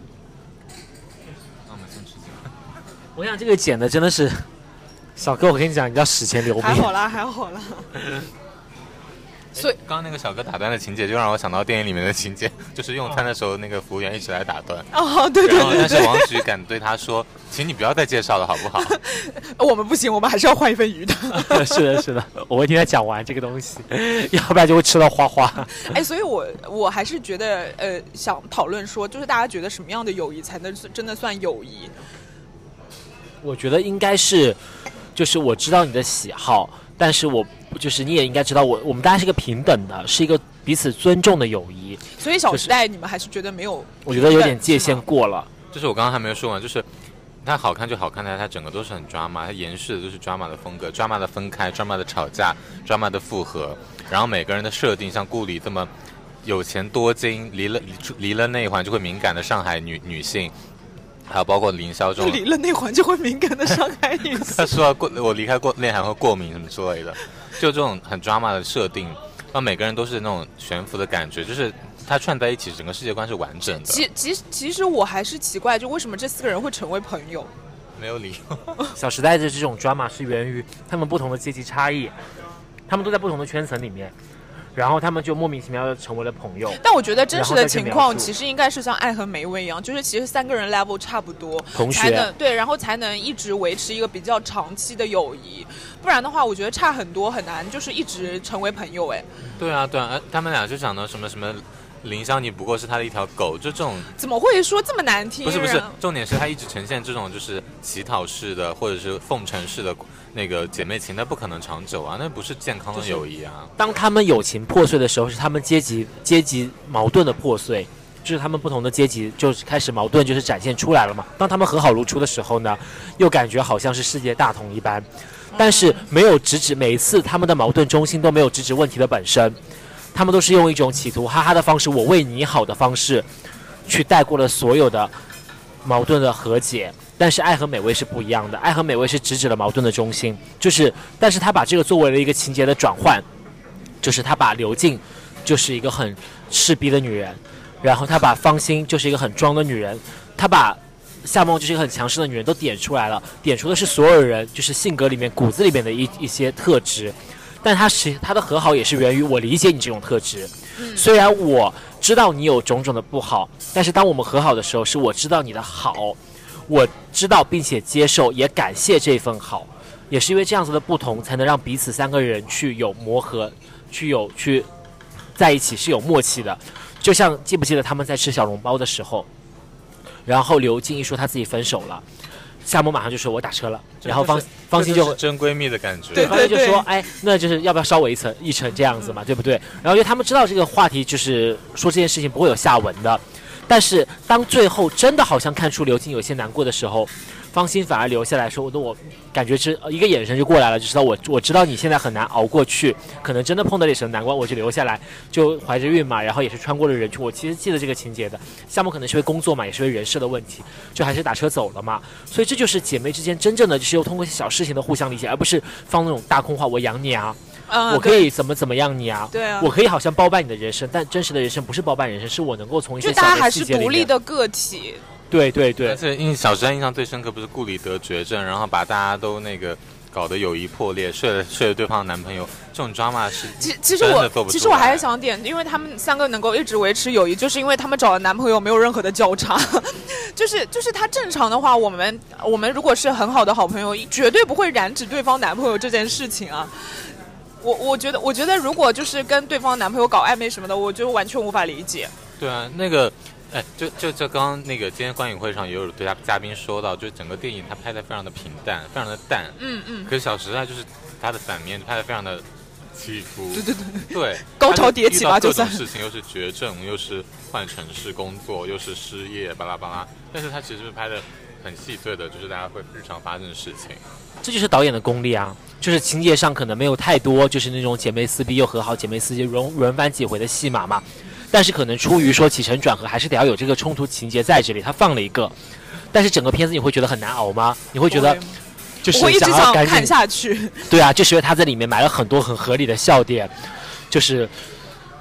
那我们先吃这个。我想这个剪的真的是，小哥，我跟你讲，你要史前留名。还好啦，还好啦。所以刚刚那个小哥打断的情节，就让我想到电影里面的情节，就是用餐的时候，那个服务员一直来打断。哦，对对对。但是王菊敢对他说：“请你不要再介绍了，好不好？” 我们不行，我们还是要换一份鱼的。是的，是的，我会听他讲完这个东西，要不然就会吃到花花。哎，所以我我还是觉得，呃，想讨论说，就是大家觉得什么样的友谊才能真的算友谊？我觉得应该是，就是我知道你的喜好，但是我就是你也应该知道我，我们大家是一个平等的，是一个彼此尊重的友谊。所以《小时代》你们还是觉得没有？我觉得有点界限过了。就是我刚刚还没有说完，就是它好看就好看在它整个都是很抓马，它延续的都是抓马的风格，抓马的分开，抓马的吵架，抓马的复合，然后每个人的设定像顾里这么有钱多金，离了离离了那一环就会敏感的上海女女性。还有包括凌霄这种，离了内环就会敏感的伤害你。他说过我离开过恋还会过敏什么之类的，就这种很 drama 的设定，让每个人都是那种悬浮的感觉，就是它串在一起，整个世界观是完整的。其其实其实我还是奇怪，就为什么这四个人会成为朋友？没有理由。小时代的这种 drama 是源于他们不同的阶级差异，他们都在不同的圈层里面。然后他们就莫名其妙的成为了朋友。但我觉得真实的情况其实应该是像爱和梅薇一样，就是其实三个人 level 差不多，同学才能对，然后才能一直维持一个比较长期的友谊。不然的话，我觉得差很多，很难就是一直成为朋友。哎，对啊，对啊，他们俩就讲的什么什么。林湘，你不过是他的一条狗，就这种怎么会说这么难听？不是不是，重点是他一直呈现这种就是乞讨式的或者是奉承式的那个姐妹情，那不可能长久啊，那不是健康的友谊啊。当他们友情破碎的时候，是他们阶级阶级矛盾的破碎，就是他们不同的阶级就是开始矛盾就是展现出来了嘛。当他们和好如初的时候呢，又感觉好像是世界大同一般，但是没有直指每一次他们的矛盾中心都没有直指问题的本身。他们都是用一种企图哈哈的方式，我为你好的方式，去带过了所有的矛盾的和解。但是爱和美味是不一样的，爱和美味是直指了矛盾的中心，就是，但是他把这个作为了一个情节的转换，就是他把刘静就是一个很势逼的女人，然后他把芳心就是一个很装的女人，他把夏梦就是一个很强势的女人都点出来了，点出的是所有人就是性格里面骨子里面的一一些特质。但他是他的和好也是源于我理解你这种特质。虽然我知道你有种种的不好，但是当我们和好的时候，是我知道你的好，我知道并且接受，也感谢这份好，也是因为这样子的不同，才能让彼此三个人去有磨合，去有去在一起是有默契的。就像记不记得他们在吃小笼包的时候，然后刘静一说她自己分手了，夏沫马上就说我打车了，然后方方心就真闺蜜的感觉，对方心就说哎，那就是要不要捎我一程一程这样子嘛，对不对？然后因为他们知道这个话题就是说这件事情不会有下文的，但是当最后真的好像看出刘静有些难过的时候。方心反而留下来说：“我的我感觉是一个眼神就过来了，就知道我我知道你现在很难熬过去，可能真的碰到了什么难关，我就留下来，就怀着孕嘛，然后也是穿过了人群。我其实记得这个情节的，夏沫可能是为工作嘛，也是为人事的问题，就还是打车走了嘛。所以这就是姐妹之间真正的就是又通过一些小事情的互相理解，而不是放那种大空话，我养你啊，嗯，我可以怎么怎么样你啊，对啊，我可以好像包办你的人生，但真实的人生不是包办人生，是我能够从一些就大家还是小的细节里面，独立的个体。对对对而，且印小时候印象最深刻不是顾里得绝症，然后把大家都那个搞得友谊破裂，睡了睡了对方的男朋友，这种 drama 是其其实我做不出其实我还是想点，因为他们三个能够一直维持友谊，就是因为他们找的男朋友没有任何的交叉，就是就是他正常的话，我们我们如果是很好的好朋友，绝对不会染指对方男朋友这件事情啊。我我觉得我觉得如果就是跟对方男朋友搞暧昧什么的，我就完全无法理解。对啊，那个，哎，就就就刚刚那个今天观影会上也有对嘉嘉宾说到，就是整个电影它拍的非常的平淡，非常的淡。嗯嗯，可是《小时代》就是它的反面拍的非常的起伏。对对对，对，高潮迭起吧就算事情又是绝症，又是换城市工作，又是失业，巴拉巴拉。但是它其实是拍的很细碎的，就是大家会日常发生的事情。这就是导演的功力啊！就是情节上可能没有太多，就是那种姐妹撕逼又和好、姐妹撕逼轮轮番几回的戏码嘛。但是可能出于说起承转合，还是得要有这个冲突情节在这里。他放了一个，但是整个片子你会觉得很难熬吗？你会觉得就是我一直想看下去。对啊，就是因为他在里面埋了很多很合理的笑点，就是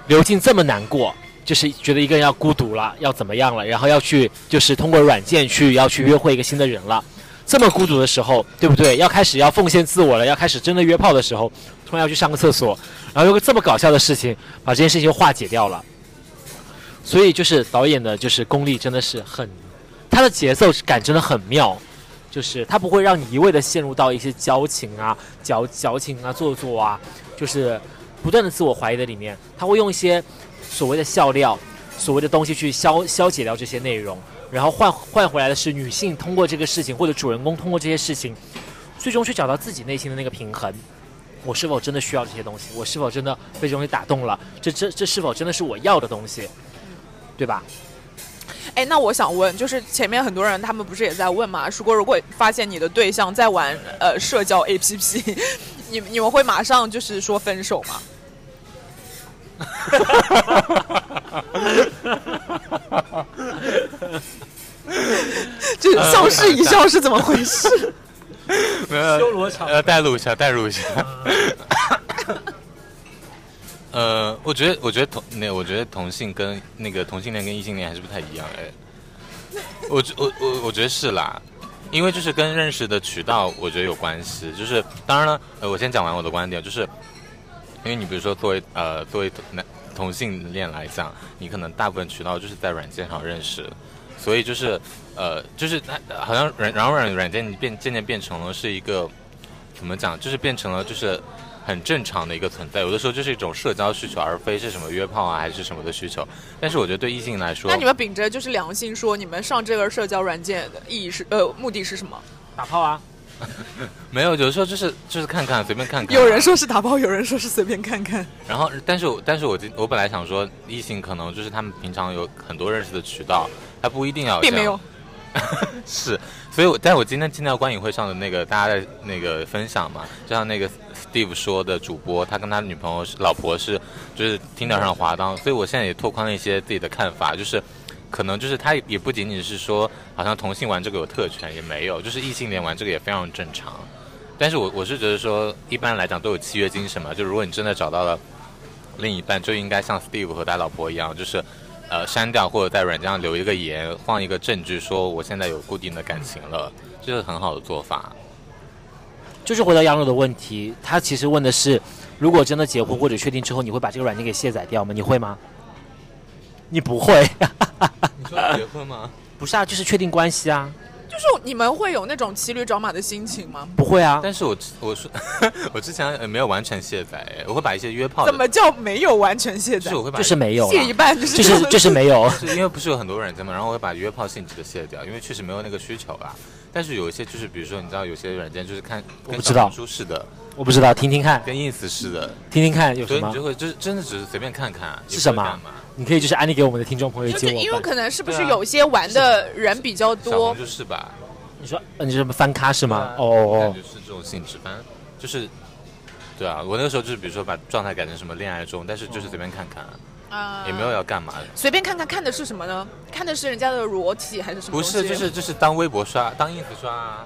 刘静这么难过，就是觉得一个人要孤独了，要怎么样了，然后要去就是通过软件去要去约会一个新的人了。这么孤独的时候，对不对？要开始要奉献自我了，要开始真的约炮的时候，突然要去上个厕所，然后有个这么搞笑的事情，把这件事情化解掉了。所以就是导演的，就是功力真的是很，他的节奏感真的很妙，就是他不会让你一味的陷入到一些矫情啊、矫矫情啊、做作啊，就是不断的自我怀疑的里面，他会用一些所谓的笑料、所谓的东西去消消解掉这些内容，然后换换回来的是女性通过这个事情，或者主人公通过这些事情，最终去找到自己内心的那个平衡。我是否真的需要这些东西？我是否真的被这东西打动了？这这这是否真的是我要的东西？对吧？哎，那我想问，就是前面很多人他们不是也在问嘛？如果如果发现你的对象在玩呃社交 APP，你你们会马上就是说分手吗？就相视一笑是怎么回事？修罗场呃，代入一下，代入一下。呃，我觉得，我觉得同那，我觉得同性跟那个同性恋跟异性恋还是不太一样哎。我觉我我我觉得是啦，因为就是跟认识的渠道，我觉得有关系。就是当然了，呃，我先讲完我的观点，就是因为你比如说作为呃作为男同性恋来讲，你可能大部分渠道就是在软件上认识，所以就是呃就是它好像软然后软软件变渐渐变成了是一个怎么讲，就是变成了就是。很正常的一个存在，有的时候就是一种社交需求，而非是什么约炮啊还是什么的需求。但是我觉得对异性来说，那你们秉着就是良心说，你们上这个社交软件的意义是呃目的是什么？打炮啊？没有，有的时候就是就是看看，随便看看。有人说是打炮，有人说是随便看看。然后，但是我但是我我本来想说，异性可能就是他们平常有很多认识的渠道，他不一定要。并没有。是，所以我但我今天听到观影会上的那个大家的那个分享嘛，就像那个 Steve 说的，主播他跟他女朋友是老婆是就是听到上滑档，所以我现在也拓宽了一些自己的看法，就是可能就是他也不仅仅是说好像同性玩这个有特权，也没有，就是异性恋玩这个也非常正常。但是我我是觉得说，一般来讲都有契约精神嘛，就如果你真的找到了另一半，就应该像 Steve 和他老婆一样，就是。呃，删掉或者在软件上留一个言，放一个证据，说我现在有固定的感情了，这是很好的做法。就是回到杨柳的问题，他其实问的是，如果真的结婚或者确定之后，你会把这个软件给卸载掉吗？你会吗？你不会，你说结婚吗？不是啊，就是确定关系啊，就是你们会有那种骑驴找马的心情吗？不会啊。但是我我说 我之前呃没有完全卸载，我会把一些约炮怎么叫没有完全卸载就是？我会把就是没有啦，卸一半就是就是 就是没有。是因为不是有很多软件嘛，然后我会把约炮性质的卸掉，因为确实没有那个需求啊。但是有一些就是比如说你知道有些软件就是看我不知道书似的，我不知道，听听看，跟 ins 似的，听听看有什么所以你就？会就是真的只是随便看看是什么？你可以就是安利给我们的听众朋友就是因为。可能是不是有些玩的人比较多红，就是吧？你说，呃你是什么翻咖是吗？哦哦我感觉，是这种性质，反正就是。对啊，我那个时候就是，比如说把状态改成什么恋爱中，但是就是随便看看，啊也没有要干嘛的。随便看看看的是什么呢？看的是人家的裸体还是什么不？是，就是就是当微博刷，当 ins 刷啊。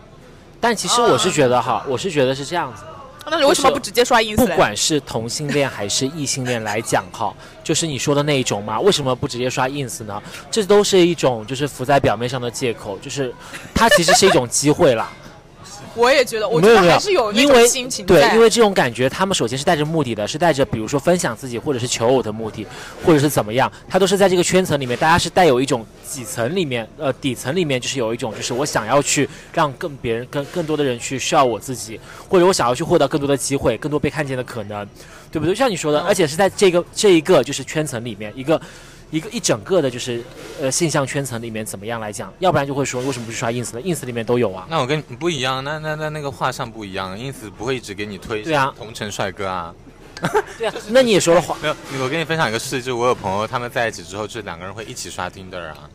但其实我是觉得哈，我是觉得是这样子。那你为什么不直接刷 ins 不？管是同性恋还是异性恋来讲哈，就是你说的那一种嘛，为什么不直接刷 ins 呢？这都是一种就是浮在表面上的借口，就是它其实是一种机会啦。我也觉得，我觉得还是有那因为种心情对，因为这种感觉，他们首先是带着目的的，是带着比如说分享自己或者是求偶的目的，或者是怎么样，他都是在这个圈层里面，大家是带有一种几层里面，呃，底层里面就是有一种就是我想要去让更别人更更多的人去需要我自己，或者我想要去获得更多的机会，更多被看见的可能，对不对？就像你说的，而且是在这个这一个就是圈层里面一个。一个一整个的，就是呃现象圈层里面怎么样来讲？要不然就会说为什么不去刷 ins 呢？ins 里面都有啊。那我跟你不一样，那那那那个画像不一样，ins 不会一直给你推对啊同城帅哥啊。对啊，那你也说了话，没有，我跟你分享一个事，就是我有朋友他们在一起之后，就是两个人会一起刷 Tinder 啊，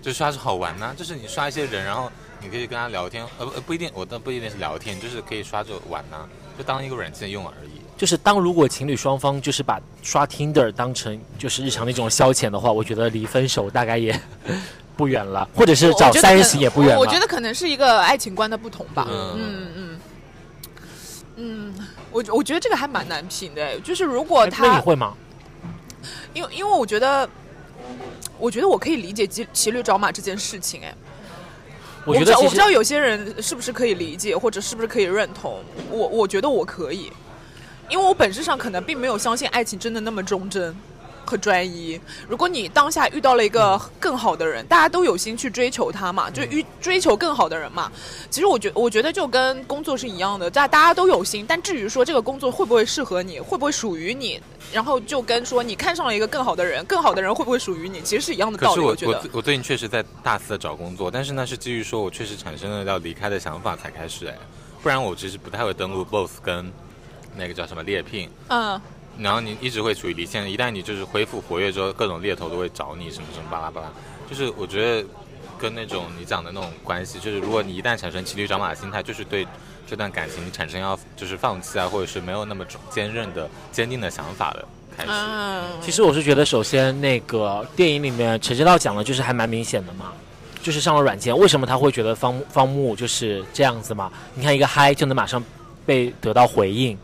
就刷是好玩呐、就是你刷一些人，然后你可以跟他聊天，呃不呃不一定，我倒不一定是聊天，就是可以刷着玩呐、就当一个软件用而已。就是当如果情侣双方就是把刷 Tinder 当成就是日常的一种消遣的话，我觉得离分手大概也 不远了，或者是找三人行也不远了。我我觉得可能是一个爱情观的不同吧。嗯嗯嗯嗯，我我觉得这个还蛮难评的，就是如果哎那你，会吗？因为因为我觉得，我觉得我可以理解骑骑驴找马这件事情，哎。我觉得我不知道有些人是不是可以理解，或者是不是可以认同。我我觉得我可以，因为我本质上可能并没有相信爱情真的那么忠贞和专一。如果你当下遇到了一个更好的人，大家都有心去追求他嘛，就嗯遇追求更好的人嘛。其实我觉我觉得就跟工作是一样的，大大家都有心，但至于说这个工作会不会适合你，会不会属于你，然后就跟说你看上了一个更好的人，更好的人会不会属于你，其实是一样的道理。可是我觉得我我最近确实在大肆的找工作，但是呢是基于说我确实产生了要离开的想法才开始哎，不然我其实不太会登录 Boss 跟那个叫什么猎聘。嗯。然后你一直会处于离线，一旦你就是恢复活跃之后，各种猎头都会找你什么什么巴拉巴拉，就是我觉得跟那种你讲的那种关系，就是如果你一旦产生骑驴找马的心态，就是对这段感情你产生要就是放弃啊，或者是没有那么坚韧的坚定的想法的开始。嗯，其实我是觉得，首先那个电影里面陈知道讲的就是还蛮明显的嘛，就是上了软件，为什么他会觉得方方木就是这样子嘛？你看一个嗨就能马上被得到回应，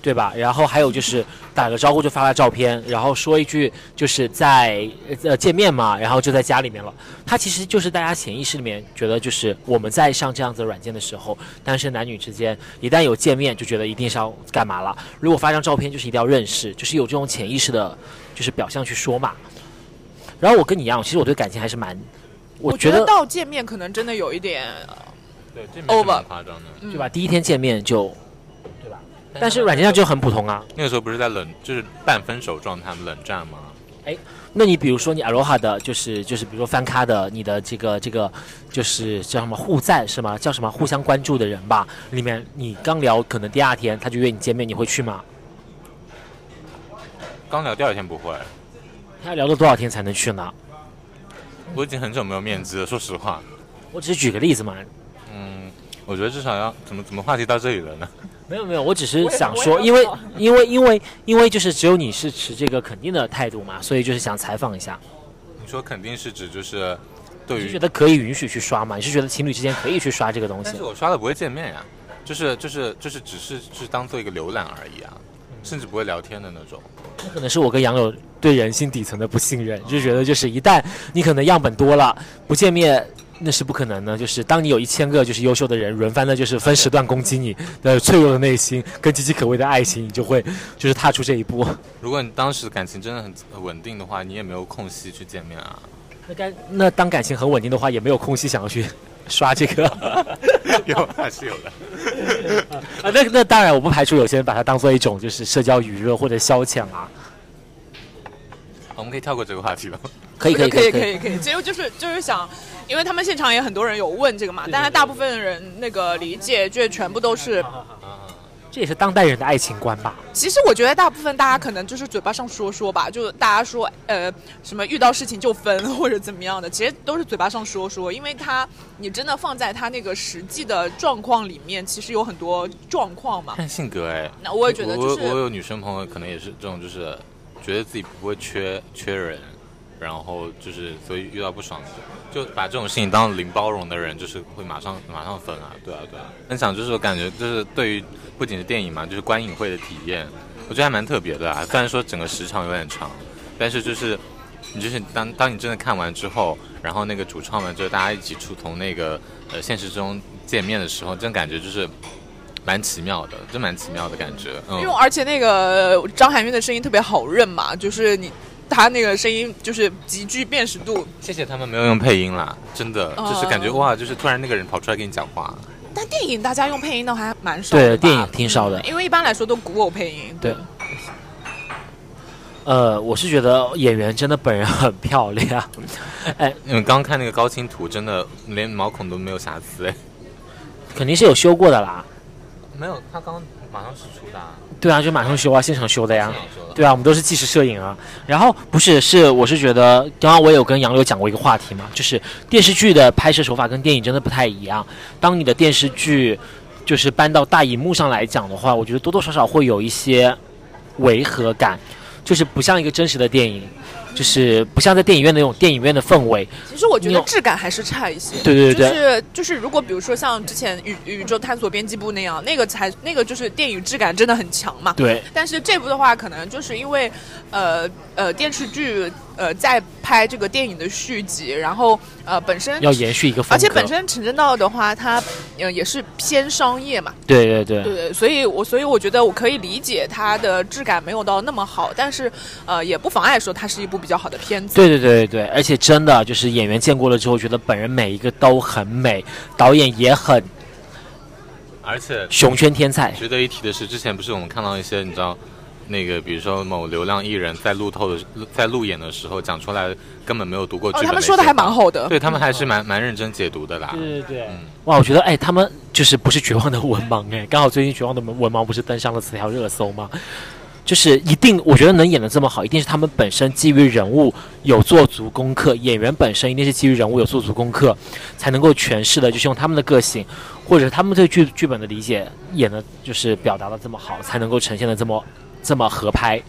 对吧？然后还有就是打个招呼就发了照片，然后说一句就是在呃见面嘛，然后就在家里面了。他其实就是大家潜意识里面觉得，就是我们在上这样子的软件的时候，单身男女之间一旦有见面，就觉得一定是要干嘛了。如果发张照片，就是一定要认识，就是有这种潜意识的，就是表象去说嘛。然后我跟你一样，其实我对感情还是蛮，我觉得到见面可能真的有一点对，这没什么 over 夸张的。嗯对吧？第一天见面就？但是软件上就很普通啊。那个时候不是在冷，就是半分手状态冷战吗？哎那你比如说你 Aloha 的，就是就是比如说翻咖的，你的这个这个就是叫什么互赞是吗？叫什么互相关注的人吧？里面你刚聊，可能第二天他就约你见面，你会去吗？刚聊第二天不会，他要聊了多少天才能去呢？我已经很久没有面基了，说实话。我只是举个例子嘛，嗯，我觉得至少要怎么怎么话题到这里了呢？没有没有，我只是想说，因为因为因为因为就是只有你是持这个肯定的态度嘛，所以就是想采访一下，你说肯定是指就是对于你是觉，得可以允许去刷吗？你是觉得情侣之间可以去刷这个东西但是？我刷了不会见面呀，就是就是就是只是就是当做一个浏览而已啊，甚至不会聊天的那种。那可能是我跟杨柳对人性底层的不信任，就觉得就是一旦你可能样本多了，不见面那是不可能的。就是当你有一千个就是优秀的人轮番的，就是分时段攻击你的脆弱的内心跟岌岌可危的爱情，你就会就是踏出这一步。如果你当时感情真的很稳定的话，你也没有空隙去见面啊。那该那当感情很稳定的话，也没有空隙想要去 刷这个。有还是有的。啊，那那当然，我不排除有些人把它当做一种就是社交娱乐或者消遣啊。我们可以跳过这个话题了。可以可以可以可以可以，其实就是就是想，因为他们现场也很多人有问这个嘛，但是大部分人那个理解就全部都是。这也是当代人的爱情观吧。其实我觉得大部分大家可能就是嘴巴上说说吧，就大家说呃什么遇到事情就分或者怎么样的，其实都是嘴巴上说说，因为他你真的放在他那个实际的状况里面，其实有很多状况嘛。看 性格哎，那我也觉得就是我有女生朋友可能也是这种，就是觉得自己不会缺缺人。然后就是，所以遇到不爽的，就把这种事情当零包容的人，就是会马上马上分啊，对啊对啊。分享就是我感觉就是对于不仅是电影嘛，就是观影会的体验，我觉得还蛮特别的啊。虽然说整个时长有点长，但是就是你就是当当你真的看完之后，然后那个主创们就是大家一起出从那个呃现实中见面的时候，真感觉就是蛮奇妙的，真蛮奇妙的感觉。因为而且那个张含韵的声音特别好认嘛，就是你。他那个声音就是极具辨识度。谢谢他们没有用配音啦，真的就是感觉哇，就是突然那个人跑出来跟你讲话。但电影大家用配音的还蛮少的。对，电影挺少的，因为一般来说都古偶配音。对。呃，我是觉得演员真的本人很漂亮。哎，你们刚看那个高清图，真的连毛孔都没有瑕疵哎。肯定是有修过的啦。没有，他刚马上是出的。对啊，就马上修啊，现场修的呀。对啊，我们都是即时摄影啊。然后不是，是我是觉得，刚刚我有跟杨柳讲过一个话题嘛，就是电视剧的拍摄手法跟电影真的不太一样。当你的电视剧就是搬到大荧幕上来讲的话，我觉得多多少少会有一些违和感，就是不像一个真实的电影。就是不像在电影院那种电影院的氛围。其实我觉得质感还是差一些。对对对。就是就是，如果比如说像之前宇宇宙探索编辑部那样，那个才那个就是电影质感真的很强嘛。对。但是这部的话，可能就是因为，呃呃，电视剧。呃，在拍这个电影的续集，然后呃，本身要延续一个而且本身陈正道的话，他呃也是偏商业嘛，对对对，对，所以我所以我觉得我可以理解它的质感没有到那么好，但是呃，也不妨碍说它是一部比较好的片子。对对对对对，而且真的就是演员见过了之后，觉得本人每一个都很美，导演也很，而且熊圈天才。值得一提的是，之前不是我们看到一些你知道。那个，比如说某流量艺人，在路透的在路演的时候讲出来，根本没有读过剧本。他们说的还蛮好的，对他们还是蛮蛮认真解读的啦。对对对，嗯，哇，我觉得哎，他们就是不是绝望的文盲哎，刚好最近绝望的文文盲不是登上了词条热搜吗？就是一定，我觉得能演的这么好，一定是他们本身基于人物有做足功课，演员本身一定是基于人物有做足功课，才能够诠释的，就是用他们的个性，或者他们对剧剧本的理解，演的就是表达的这么好，才能够呈现的这么。这么合拍，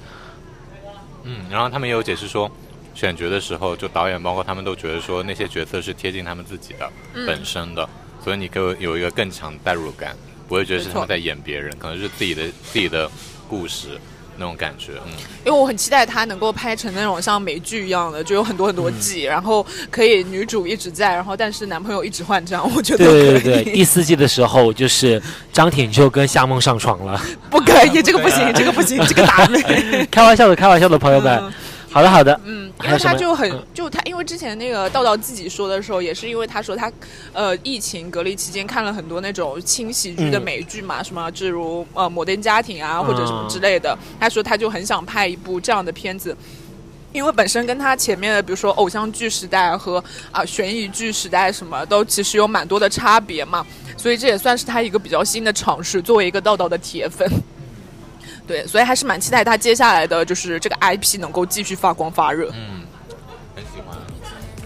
嗯，然后他们也有解释说，选角的时候，就导演包括他们都觉得说那些角色是贴近他们自己的本身的，所以你可以有一个更强代入感，不会觉得是他们在演别人，可能是自己的自己的故事。那种感觉，嗯，因为我很期待他能够拍成那种像美剧一样的，就有很多很多季，然后可以女主一直在，然后但是男朋友一直换，这样我觉得对对对，第四季的时候就是张挺就跟夏梦上床了，不可以，这个不行，这个不行，这个打 雷，开玩笑的，开玩笑的，朋友们。好的，好的。嗯，因为他就很就他，因为之前那个道道自己说的时候，也是因为他说他，呃，疫情隔离期间看了很多那种轻喜剧的美剧嘛，什么，诸如呃《摩登家庭》啊，或者什么之类的。他说他就很想拍一部这样的片子，因为本身跟他前面的，比如说偶像剧时代和啊悬疑剧时代什么都其实有蛮多的差别嘛，所以这也算是他一个比较新的尝试。作为一个道道的铁粉。对，所以还是蛮期待他接下来的就是这个 IP 能够继续发光发热。嗯，很喜欢。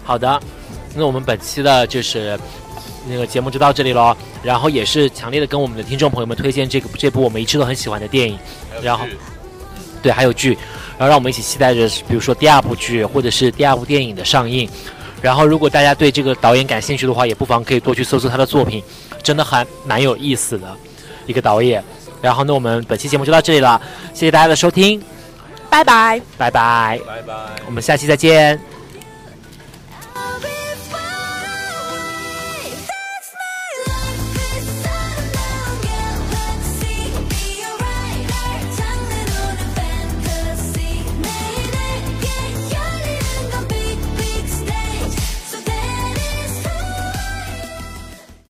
好的，那我们本期的就是那个节目就到这里喽。然后也是强烈的跟我们的听众朋友们推荐这个这部我们一直都很喜欢的电影。然后，对，还有剧，然后让我们一起期待着，比如说第二部剧或者是第二部电影的上映。然后，如果大家对这个导演感兴趣的话，也不妨可以多去搜搜他的作品，真的还蛮有意思的一个导演。然后呢，我们本期节目就到这里了，谢谢大家的收听，拜拜，拜拜，拜拜，我们下期再见。